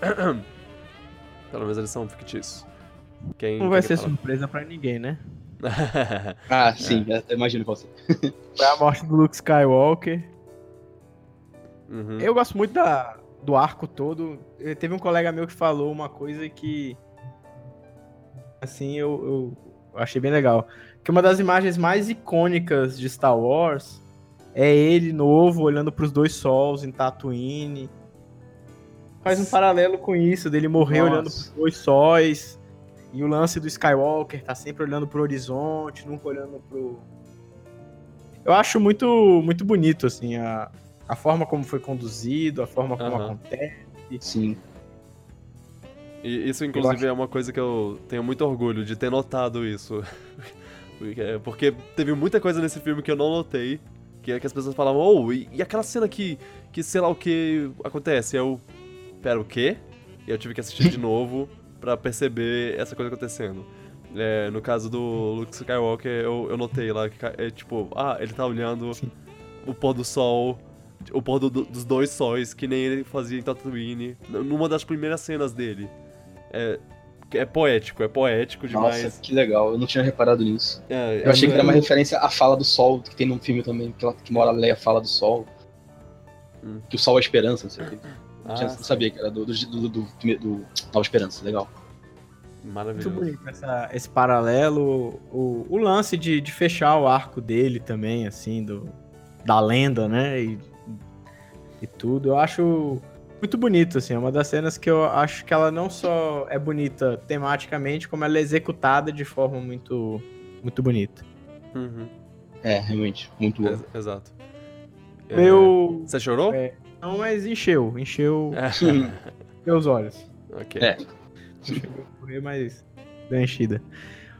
[clears throat] pelo menos eles são fictícios. Quem, Não vai ser quer surpresa pra ninguém, né? falar? [laughs] Ah, sim, eu imagino seja. [laughs] Foi a morte do Luke Skywalker. Uhum. Eu gosto muito da, do arco todo. Eh, Teve um colega meu que falou uma coisa que. Assim, eu, eu achei bem legal. Que uma das imagens mais icônicas de Star Wars é ele novo olhando pros dois sols em Tatooine. Faz um paralelo com isso, dele morrer Nossa. olhando pros dois sóis. E o lance do Skywalker tá sempre olhando pro horizonte, nunca olhando pro. Eu acho muito, muito bonito, assim, a, a forma como foi conduzido, a forma como acontece. Sim. E isso, inclusive, é uma coisa que eu tenho muito orgulho de ter notado isso. [laughs] Porque teve muita coisa nesse filme que eu não notei. Que, é que as pessoas falavam, oh, e, e aquela cena que, que sei lá o que acontece? Eu. Pera, o quê? E eu tive que assistir de [laughs] novo pra perceber essa coisa acontecendo. É, no caso do Luke Skywalker, eu, eu notei lá que é tipo, ah, ele tá olhando Sim. o pôr do sol, o pôr do- do- dos dois sóis, que nem ele fazia em Tatooine, numa das primeiras cenas dele. É, é poético, é poético demais. Nossa, que legal. Eu não tinha reparado nisso. É, Eu achei que era uma é- referência à fala do sol, que tem num filme também, que, ela, que mora a Leia fala do sol. Hum. Que o sol é a esperança, não sei o quê. Não, tinha- Ah, não sabia que era do, do, do, do, do- do Nova Esperança, legal. Muito Maravilhoso. bonito essa- esse paralelo, o, o lance de, de fechar o arco dele também, assim, do, da lenda, né? E, e tudo. Eu acho muito bonito, assim. É uma das cenas que eu acho que ela não só é bonita tematicamente, como ela é executada de forma muito, muito bonita. Uhum, É, realmente, muito bom. ex- exato. É, Meu. Você chorou? É. Não, mas encheu, encheu É. [laughs] meus olhos. ok. É. Chegou a correr, mas deu enchida.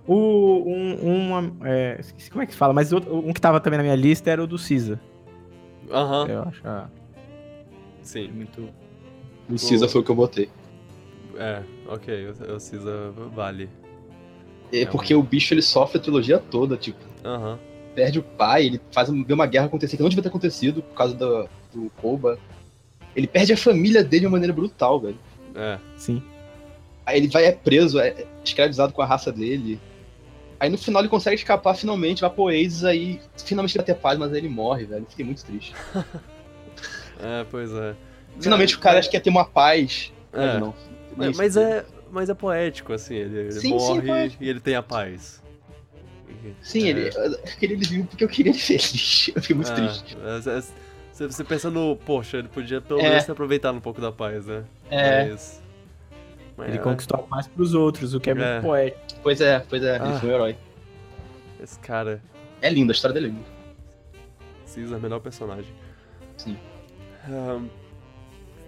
O, um, uma, é, esqueci como é que se fala, mas outro- um que tava também na minha lista era o do Cisa. Aham, Eu acho ah, sim. muito. O Cisa foi o que eu botei. É, ok, o, o Cisa vale. É porque o bicho ele sofre a trilogia toda, tipo, Aham. perde o pai, ele faz um- vê uma guerra acontecer que não devia ter acontecido por causa do, do Koba. Ele perde a família dele de uma maneira brutal, velho. É. Sim. Aí ele vai, é preso, é escravizado com a raça dele. Aí no final ele consegue escapar finalmente, vai pro Oasis, aí finalmente ele vai ter paz, mas aí ele morre, velho. Fiquei muito triste. [laughs] É, pois é. Finalmente o cara acha que ia ter uma paz. É. Mas não. Nem Mas, isso mas teve. é, mas é poético, assim, ele, ele Sim, sim, morre poético. e ele tem a paz. Sim, É. ele, eu queria ele vivo porque eu queria ele feliz. [laughs] Eu fiquei muito É, triste. é, é, Você, você pensa no, poxa, ele podia pelo É. menos ter aproveitado um pouco da paz, né? É, Mas, mas Ele é, conquistou a paz pros outros, o que é, É. muito poético. pois é, pois é, Ah. ele foi um herói. Esse cara, É lindo, a história dele é linda. Caesar, melhor personagem. Sim. Ahn,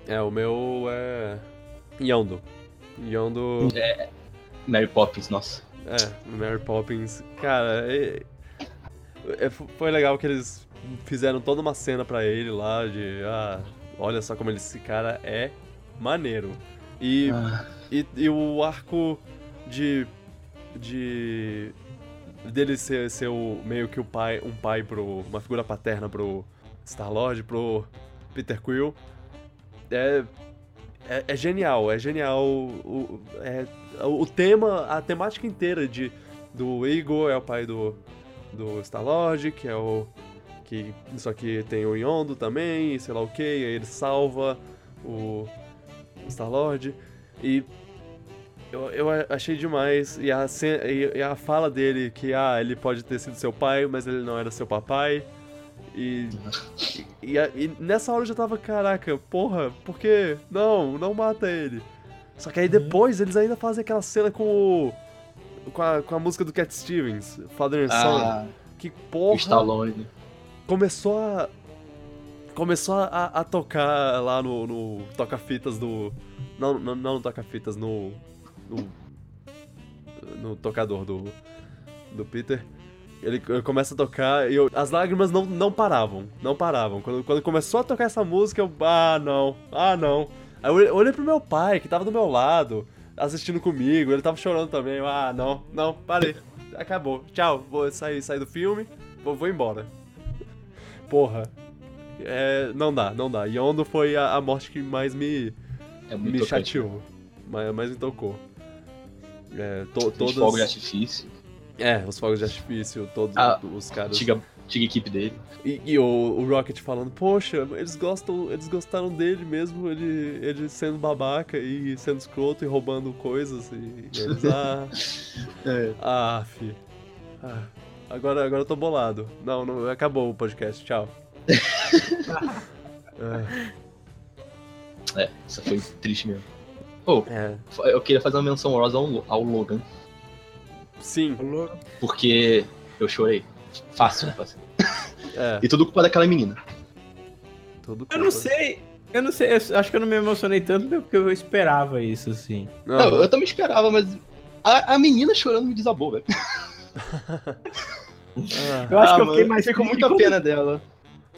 é, o meu é. Yondo. Yondo. Mary Poppins, nossa. É, Mary Poppins. Cara, é- é- foi legal que eles fizeram toda uma cena pra ele lá de. Ah, olha só como ele, esse cara é maneiro. E, Ah, e, e o arco de. de. dele ser, ser o, meio que o pai, um pai pro. uma figura paterna pro Star-Lord, pro Peter Quill. É, é, é genial, é genial. O, é, o tema, a temática inteira de, do Igor é o pai do, do Star-Lord, que é o. Que, só que tem o Yondo também, sei lá o que, aí ele salva o Star-Lord. E eu, eu achei demais. E a, e a fala dele que ah, ele pode ter sido seu pai, mas ele não era seu papai. E, e, e nessa hora eu já tava, caraca, porra, por quê? Não, não mata ele. Só que aí depois eles ainda fazem aquela cena com o. Com a, com a música do Cat Stevens, Father and Son. ah, Que porra Stallone. começou a. Começou a, a tocar lá no, no toca-fitas do. Não, não, não no toca-fitas, no. No, no tocador do. Do Peter. Ele, ele começa a tocar e eu- as lágrimas não, não paravam. Não paravam. Quando, quando começou a tocar essa música, eu. Ah, não. Ah, não. Aí eu olhei- pro meu pai, que tava do meu lado, assistindo comigo, ele tava chorando também. Eu, ah, não, não, parei. Acabou. Tchau, vou sair, sair do filme, vou, vou embora. Porra. É, não dá, não dá. Yondo foi a, a morte que mais me, É muito me tocante. chateou. Mais, mais me tocou. É, to, todas... fogos de artifício. É, os fogos de artifício, todos Ah, os caras. Antiga, antiga equipe dele. E, e o, o Rocket falando, poxa, eles gostam, eles gostaram dele mesmo, ele, ele sendo babaca e sendo escroto e roubando coisas. E, e eles, [laughs] ah, É. ah, fi. Ah, agora, agora eu tô bolado. Não, não, acabou o podcast, tchau. [laughs] Ah, É, isso foi triste mesmo. Pô, é, eu queria fazer uma menção honrosa ao, ao Logan, sim, porque eu chorei. Fácil, fácil. [laughs] é. E tudo culpa daquela menina. Tudo Eu não sei. Eu não sei, eu acho que eu não me emocionei tanto porque eu esperava isso, assim. Não, eu também esperava, mas a, a menina chorando me desabou, velho. Ah. [laughs] Eu acho Ah, que eu fiquei mano, mais com muita quando pena dela.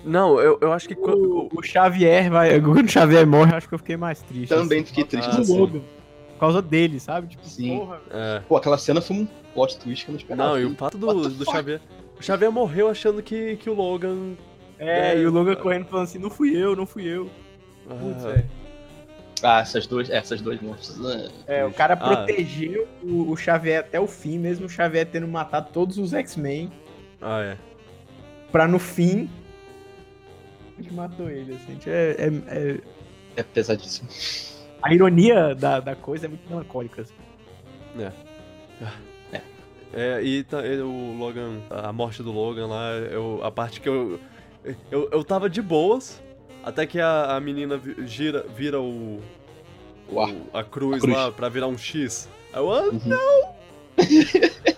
Não, eu, eu acho que. quando- O, o Xavier vai. Quando o Xavier morre, eu acho que eu fiquei mais triste. Também assim, fiquei triste. Ah, Por causa dele, sabe? Tipo, Sim. porra. É. Pô, aquela cena foi um plot twist que eu não esperava. Não, e o fato do, do? Xavier. O Xavier morreu achando que, que o Logan. É, É, e o Logan é. correndo falando assim, não fui eu, não fui eu. Putz, Ah. Ah, essas duas, é, essas duas monstros. É, o cara Ah. protegeu o, o Xavier até o fim, mesmo o Xavier tendo matado todos os X-Men, ah, é. pra no fim. A gente matou ele, assim. a gente É, é- é- É pesadíssimo. A ironia da, da coisa é muito melancólica. assim. É, e, tá- e o Logan, a morte do Logan lá, eu, a parte que eu, eu. Eu tava de boas, até que a, a menina gira, vira o. O a, cruz A cruz. lá pra virar um X. Aí eu, ah, Uhum. não! [laughs]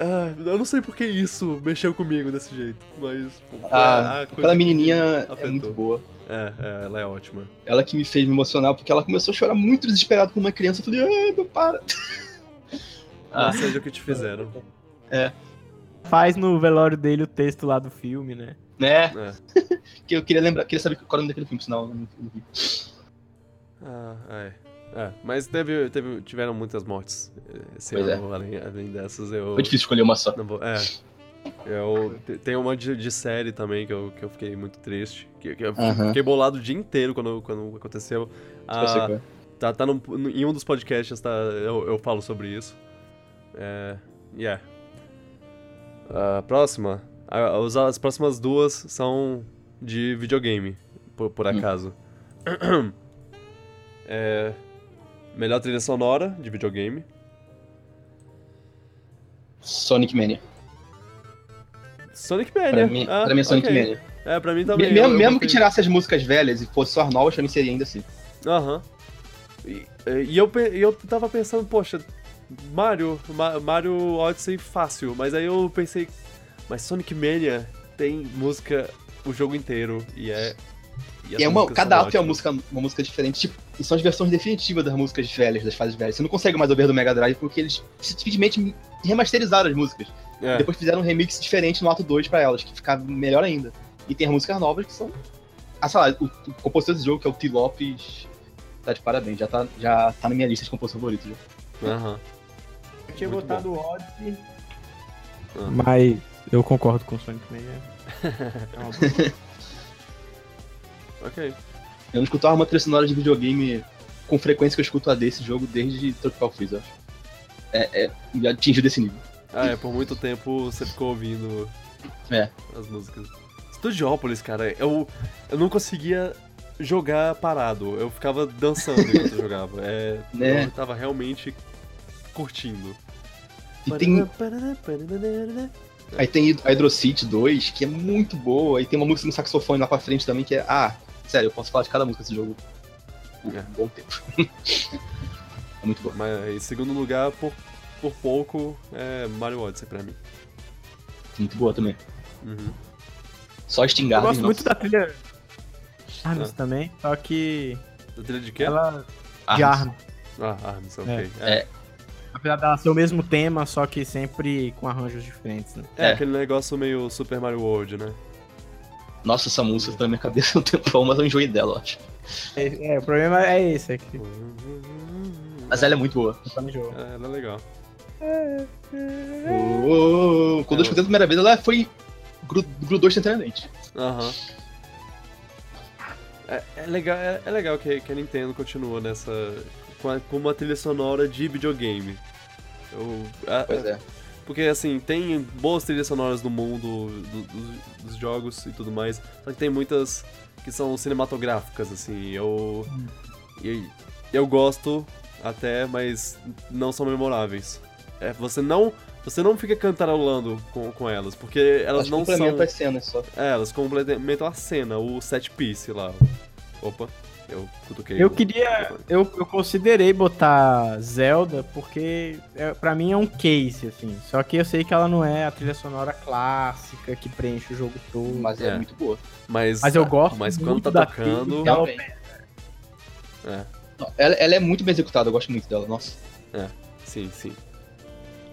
Ah, eu não sei porque isso mexeu comigo desse jeito, mas. pô, Ah, a coisa aquela que menininha é muito boa. É, é, ela é ótima. Ela que me fez me emocionar, porque ela começou a chorar muito desesperado como uma criança. Eu falei, ah, não para. Não [laughs] Ah. seja o que te fizeram. Faz no velório dele o texto lá do filme, né? Né? É. [laughs] Que eu queria lembrar, queria saber qual era o nome daquele filme, senão eu não, não vi. Ah, é. É, mas teve, teve, tiveram muitas mortes eh, esse Pois é. ano, além, além dessas. Eu, Foi difícil escolher uma só. Não vou, é. Eu, te- tem uma de, de série também que eu, que eu fiquei muito triste. Que, que eu fiquei bolado o dia inteiro quando, quando aconteceu. Ah, tá tá num- em um dos podcasts tá, eu, eu falo sobre isso. É. Yeah. A próxima. a- os- as próximas duas são de videogame, por, por Hum. acaso. [clears throat] É. Melhor trilha sonora de videogame. Sonic Mania. Sonic Mania. Pra mim, Ah, pra mim é Sonic ok. Mania. É, pra mim também. mesmo eu- eu mesmo que botei- tirasse as músicas velhas e fosse só as novas, pra mim seria ainda assim. Aham. E, e eu, pe- e eu tava pensando, poxa, Mario, Ma- Mario Odyssey fácil, mas aí eu pensei, mas Sonic Mania tem música o jogo inteiro e é. E as é uma, cada ato é uma música, uma música diferente. Tipo, e são as versões definitivas das músicas velhas, das fases velhas. Você não consegue mais ouvir do Mega Drive porque eles simplesmente remasterizaram as músicas. É, Depois fizeram um remix diferente no ato 2 pra elas, que ficava melhor ainda. E tem as músicas novas que são. Ah, sei lá, o, o compositor desse jogo, que é o T. Lopes, tá de parabéns. Já tá, já tá na minha lista de compositores favoritos. já. aham. Eu tinha Muito botado o Odyssey. Ah. Mas eu concordo com o Sonic Mania. [laughs] É uma boa. [laughs] Ok. Eu não escutava uma trilha sonora de videogame com frequência que eu escuto a desse jogo desde Tropical Freeze, eu acho. É, é, já atingiu desse nível. Ah, é, por muito tempo você ficou ouvindo É. as músicas. Studiópolis, cara, eu, eu não conseguia jogar parado. Eu ficava dançando enquanto eu jogava. É, Né? [laughs] Eu tava realmente curtindo. E tem, aí tem a Hydro City 2, que é muito boa, e tem uma música no saxofone lá pra frente também, que é. Ah, sério, eu posso falar de cada música desse jogo. por É. Um bom tempo. [laughs] é muito bom. Mas em segundo lugar, por, por pouco, é Mario Odyssey pra mim. Muito boa também. Uhum. Só Eu Stingard. gosto muito da trilha Arms Ah. também, só que Da trilha de quê? ela Ah, de Arms. Ah, Arms, ok. É. É, Apesar dela ser o mesmo tema, só que sempre com arranjos diferentes, né? é É. aquele negócio meio Super Mario World, né? Nossa, essa música tá na minha cabeça um tempão, mas eu enjoei dela, eu acho. É, é, o problema é esse, é que Mas ela é muito boa. eu jogo. É, ela é legal. Oh, quando eu escutei a primeira vez, ela foi. Gru- grudou instantaneamente. Aham. É, é legal, é, é legal que, que a Nintendo continua nessa. Com, a- com uma trilha sonora de videogame. Eu, a- Pois é. Porque, assim, tem boas trilhas sonoras no mundo do- dos- dos jogos e tudo mais, só que tem muitas que são cinematográficas, assim, eu... E eu gosto até, mas não são memoráveis. É, você não... Você não fica cantarolando com, com elas, porque elas Elas não são... complementam as cenas só. É, elas complementam a cena, o set piece lá. Opa, eu cutuquei. Eu o- queria. Eu, eu considerei botar Zelda porque é, para mim é um case, assim. Só que eu sei que ela não é a trilha sonora clássica que preenche o jogo todo. Mas é, É. muito boa. Mas, Mas eu gosto Mas quando tá da tocando... trilha. Também. É, Não, Ela, ela é muito bem executada, eu gosto muito dela, nossa. sim, sim.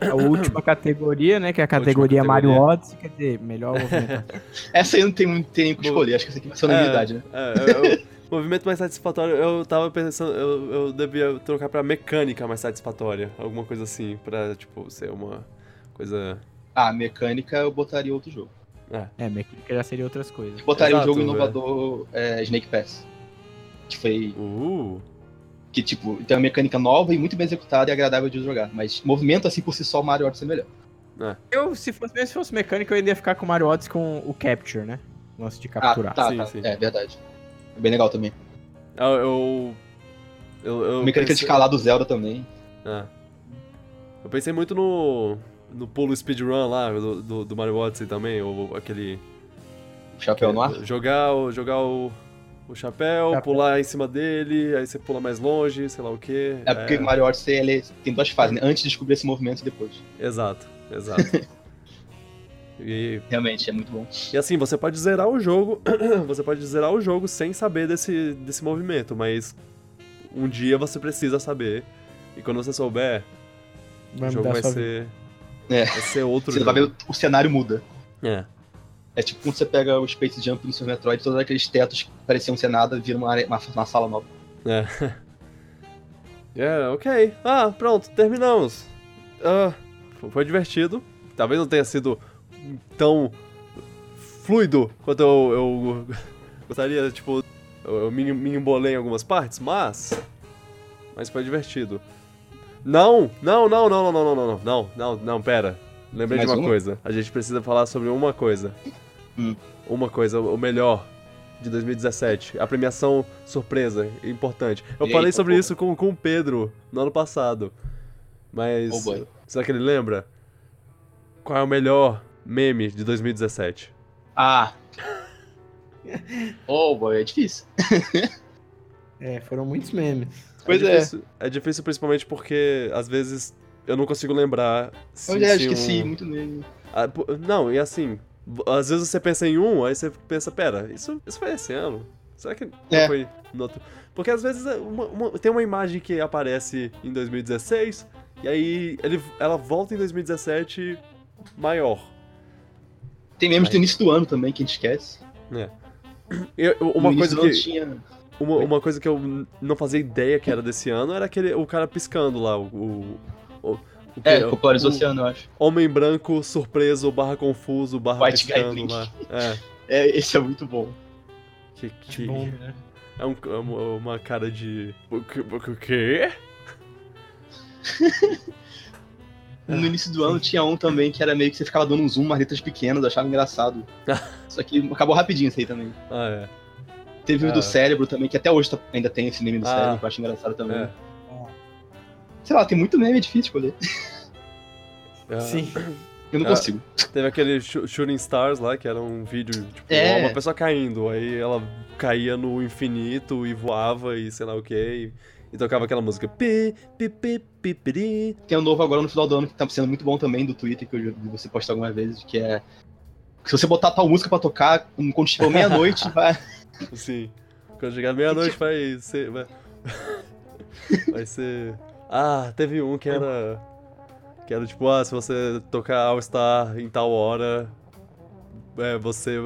A última [coughs] categoria, né? Que é a categoria, Mario Odyssey, quer dizer, melhor movimento. [laughs] essa aí não tem, tem nem o que escolher, acho que essa aqui vai ser unanimidade, é, né? É, eu, movimento mais satisfatório, eu tava pensando, eu, eu devia trocar pra mecânica mais satisfatória, alguma coisa assim, pra, tipo, ser uma coisa... Ah, mecânica eu botaria outro jogo. É, é mecânica já seria outras coisas. Eu botaria o um jogo inovador é, Snake Pass. Que foi... Uh que, tipo, tem uma mecânica nova e muito bem executada e agradável de jogar. Mas movimento, assim, por si só, o Mario Odyssey é melhor. É. Eu, se fosse, se fosse mecânica, eu ia ficar com o Mario Odyssey com o Capture, né? Nossa, de capturar. Ah, tá, sim, tá. Sim. É, verdade. É bem legal também. Eu... eu, eu, eu mecânica pensei... de escalar do Zelda também. É. Eu pensei muito no... No pulo speedrun lá, do, do, do Mario Odyssey também, ou aquele... O chapéu no ar? Jogar, jogar o o chapéu, chapéu, pular em cima dele, aí você pula mais longe, sei lá o quê. É porque é... Mario Odyssey ele tem duas fases, né? Antes de descobrir esse movimento e depois. Exato, exato. [laughs] e... Realmente, é muito bom. E assim, você pode zerar o jogo, [clears throat] você pode zerar o jogo sem saber desse, desse movimento, mas um dia você precisa saber. E quando você souber, vai o jogo vai ser, é. vai ser outro Você jogo. vai ver, o cenário muda. É. É tipo quando você pega o Space Jump no Super Metroid, todos aqueles tetos que pareciam ser nada viram uma, uma, uma sala nova. É. É, ok. Ah, pronto, terminamos. Uh, foi divertido. Talvez não tenha sido tão fluido quanto eu, eu gostaria, tipo, eu me, me embolei em algumas partes, mas. Mas foi divertido. Não, não, não, não, não, não, não, não, não, não, não, pera. Lembrei Mais de uma, uma coisa. A gente precisa falar sobre uma coisa. Hum. Uma coisa, o melhor de 2017. A premiação surpresa, importante. Eu falei sobre porra. isso com, com o Pedro no ano passado. Mas. Oh será que ele lembra? Qual é o melhor meme de 2017? Ah! oh, boy, é difícil. é, foram muitos memes. Pois é. Difícil, é. é difícil principalmente porque às vezes eu não consigo lembrar. Se, eu já esqueci um... muito meme. Ah, não, e assim, às vezes você pensa em um, aí você pensa, pera, isso, isso foi esse ano? Será que é. foi no outro? Porque às vezes é uma, uma, tem uma imagem que aparece em 2016, e aí ele, ela volta em 2017 maior. Tem memes do início do ano também que a gente esquece. É. [clears throat] Eu, uma coisa que. Tinha... Uma, uma coisa que eu não fazia ideia que era desse ano era aquele, o cara piscando lá, o, o é, popularizou esse ano, eu acho. Homem branco, surpreso, barra confuso, barra White Guy Blink. Lá. É. é, esse é muito bom. Que, que... Bom, né? É, um, é uma cara de... O quê? [laughs] no início do ano tinha um também que era meio que você ficava dando um zoom nas letras pequenas, eu achava engraçado. [laughs] Só que acabou rapidinho isso aí também. Ah, é. Teve o do cérebro também, que até hoje tá, ainda tem esse meme do ah, cérebro, que eu acho engraçado também. É. Sei lá, tem muito meme, é difícil escolher. É. Sim. Eu não é, consigo. Teve aquele Shooting Stars lá, que era um vídeo, tipo, é. uma pessoa caindo, aí ela caía no infinito e voava e sei lá o que, e, e, tocava aquela música. Pi, pi, pi, pi, pi. Tem um novo agora no final do ano que tá sendo muito bom também do Twitter, que eu vi você postar algumas vezes, que é. Se você botar tal música pra tocar, quando tiver meia-noite, vai. [laughs] Sim. Quando chegar meia-noite [laughs] vai ser. Vai... [laughs] vai ser. Ah, teve um que era. Que era tipo, ah, se você tocar All Star em tal hora, é, você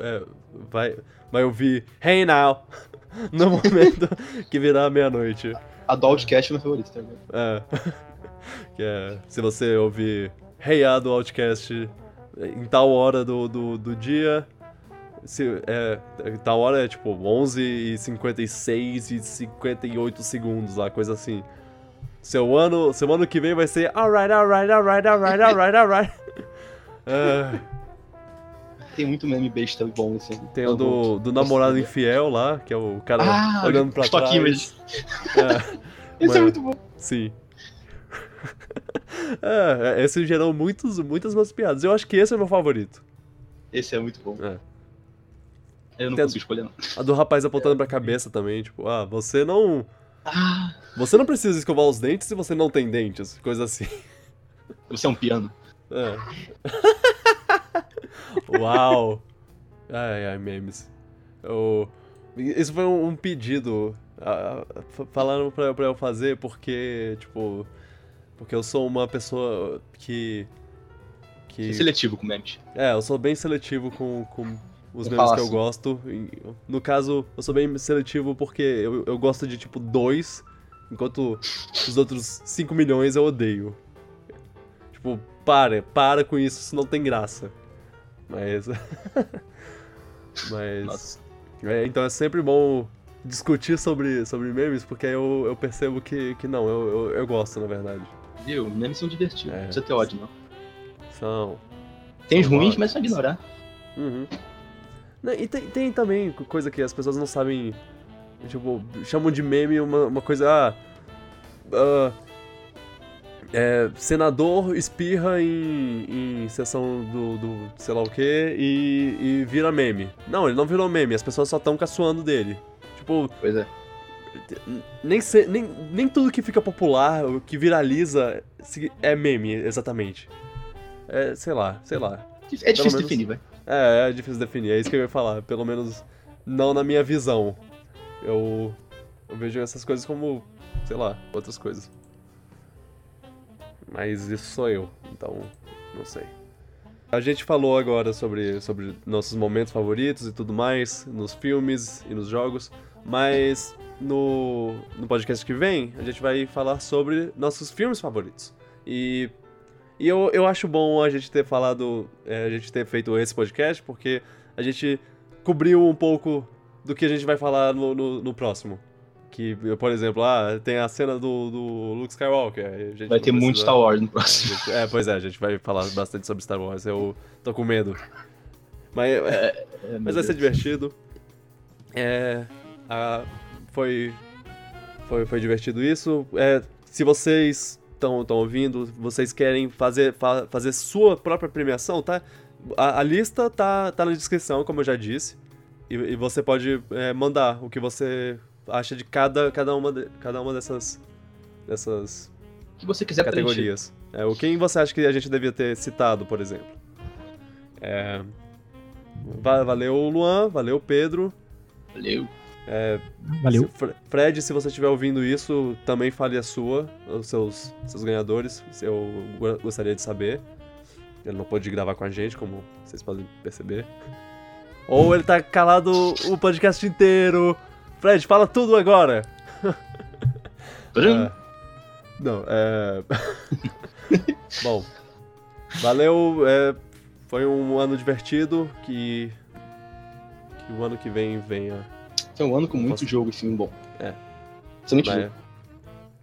é, vai, vai ouvir Hey Now [laughs] no momento que virar meia-noite. A do Outcast é meu favorito também. É. [laughs] que é, se você ouvir Hey A do Outcast em tal hora do, do, do dia, se, é, tal hora é tipo 11 e 56 e 58 segundos lá, coisa assim. Seu ano, seu ano que vem vai ser alright, alright, alright, alright, alright, alright. uh, [laughs] tem muito meme besta bom assim. Tem o do, do namorado infiel lá, que é o cara ah, olhando pra trás. Image. É, [laughs] Esse é muito bom. Sim. [laughs] é, esse gerou muitos, muitas boas piadas. Eu acho que esse é meu favorito. Esse é muito bom. É. Eu não Tem consigo escolher, não. A do rapaz apontando pra cabeça também, tipo, ah, você não ah. Você não precisa escovar os dentes se você não tem dentes, coisa assim. Você é um piano. É. [laughs] Uau! Ai, ai, memes. Eu... Isso foi um, um pedido. Uh, falaram pra, pra, eu fazer porque, tipo. Porque eu sou uma pessoa que. Que é seletivo com memes. é, eu sou bem seletivo com, com os memes que eu gosto. No caso, eu sou bem seletivo porque eu, eu gosto de tipo dois, enquanto os outros 5 milhões eu odeio. Tipo, para, para com isso, isso não tem graça. Mas. [laughs] Mas. É, então é sempre bom discutir sobre, sobre memes, porque aí eu, eu percebo que, que não, eu, eu, eu gosto, na verdade. Viu? Memes são divertidos. É. Não precisa ter ódio, não. São. Tem os ruins, ótimos. mas só ignorar. Uhum. E tem, tem também co- coisa que as pessoas não sabem. Tipo, chamam de meme uma, uma coisa. Ah, ah, é, senador espirra em, em sessão do, do sei lá o que e, e vira meme. Não, ele não virou meme, as pessoas só estão caçoando dele. Tipo, Pois é. nem, se- nem, nem tudo que fica popular, o que viraliza, é meme, exatamente. É, sei lá, sei lá. É difícil menos- definir, vai. É, é difícil definir, é isso que eu ia falar. Pelo menos não na minha visão. Eu, eu vejo essas coisas como, sei lá, outras coisas. Mas isso sou eu, então não sei. A gente falou agora sobre, sobre nossos momentos favoritos e tudo mais, nos filmes e nos jogos, mas no, no podcast que vem a gente vai falar sobre nossos filmes favoritos. E e eu, eu acho bom a gente ter falado, é, a gente ter feito esse podcast, porque a gente cobriu um pouco do que a gente vai falar no, no, no próximo. Que, por exemplo, ah, tem a cena do, do Luke Skywalker. Vai ter muito precisa- Star Wars no próximo. [laughs] É, pois é, a gente vai falar bastante sobre Star Wars, eu tô com medo. Mas, É, meu mas vai ser divertido. É, a- foi, foi, foi divertido isso. É, se vocês estão ouvindo, vocês querem fazer, fa- fazer sua própria premiação, tá? A, a lista tá, tá na descrição, como eu já disse. E, e você pode é, mandar o que você acha de cada, cada, uma, de- cada uma dessas, dessas que você quiser preencher. categorias. É, o quem você acha que a gente devia ter citado, por exemplo? É, va- valeu, Luan. Valeu, Pedro. Valeu. Valeu. Se- Fre- Fred, se você estiver ouvindo isso, também fale a sua, os seus, seus ganhadores. Eu go- gostaria de saber. Ele não pôde gravar com a gente, como vocês podem perceber. Ou ele tá calado o podcast inteiro. Fred, fala tudo agora! [laughs] É. Não, é. [laughs] Bom, valeu. é, Foi um ano divertido. Que. Que o ano que vem venha. Foi um ano com muito Posso- jogo e filme bom. É. Principalmente vai- jogo.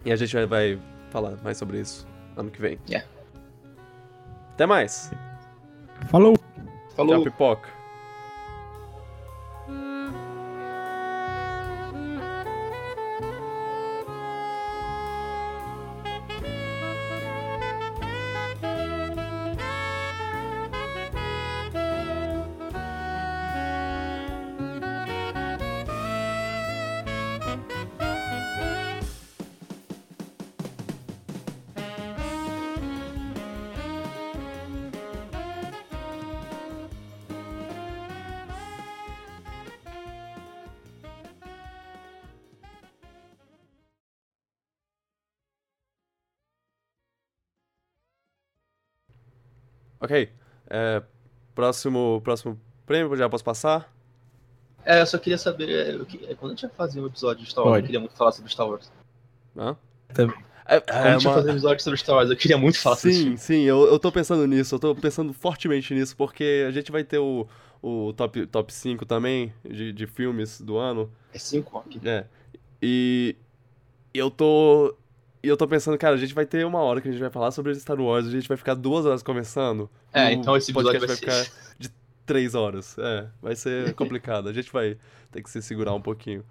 E a gente vai, vai falar mais sobre isso ano que vem. É. Até mais. Falou! Falou. Tchau, pipoca. Ok. é, próximo, próximo prêmio, já posso passar? É, eu só queria saber. é, eu é, quando a gente vai fazer um episódio de Star Wars, Pode. eu queria muito falar sobre Star Wars. Hã? Também. É, Quando a gente vai fazer um episódio sobre Star Wars, eu queria muito falar sobre esse Sim, sim, eu, eu tô pensando nisso, eu tô pensando fortemente nisso, porque a gente vai ter o, o top, top 5 também de, de filmes do ano. É 5 aqui. É. E eu tô. E eu tô pensando, cara, a gente vai ter uma hora que a gente vai falar sobre Star Wars, a gente vai ficar duas horas conversando. É, então esse episódio vai ser- ficar [laughs] de três horas. É, vai ser complicado. A gente vai ter que se segurar um pouquinho.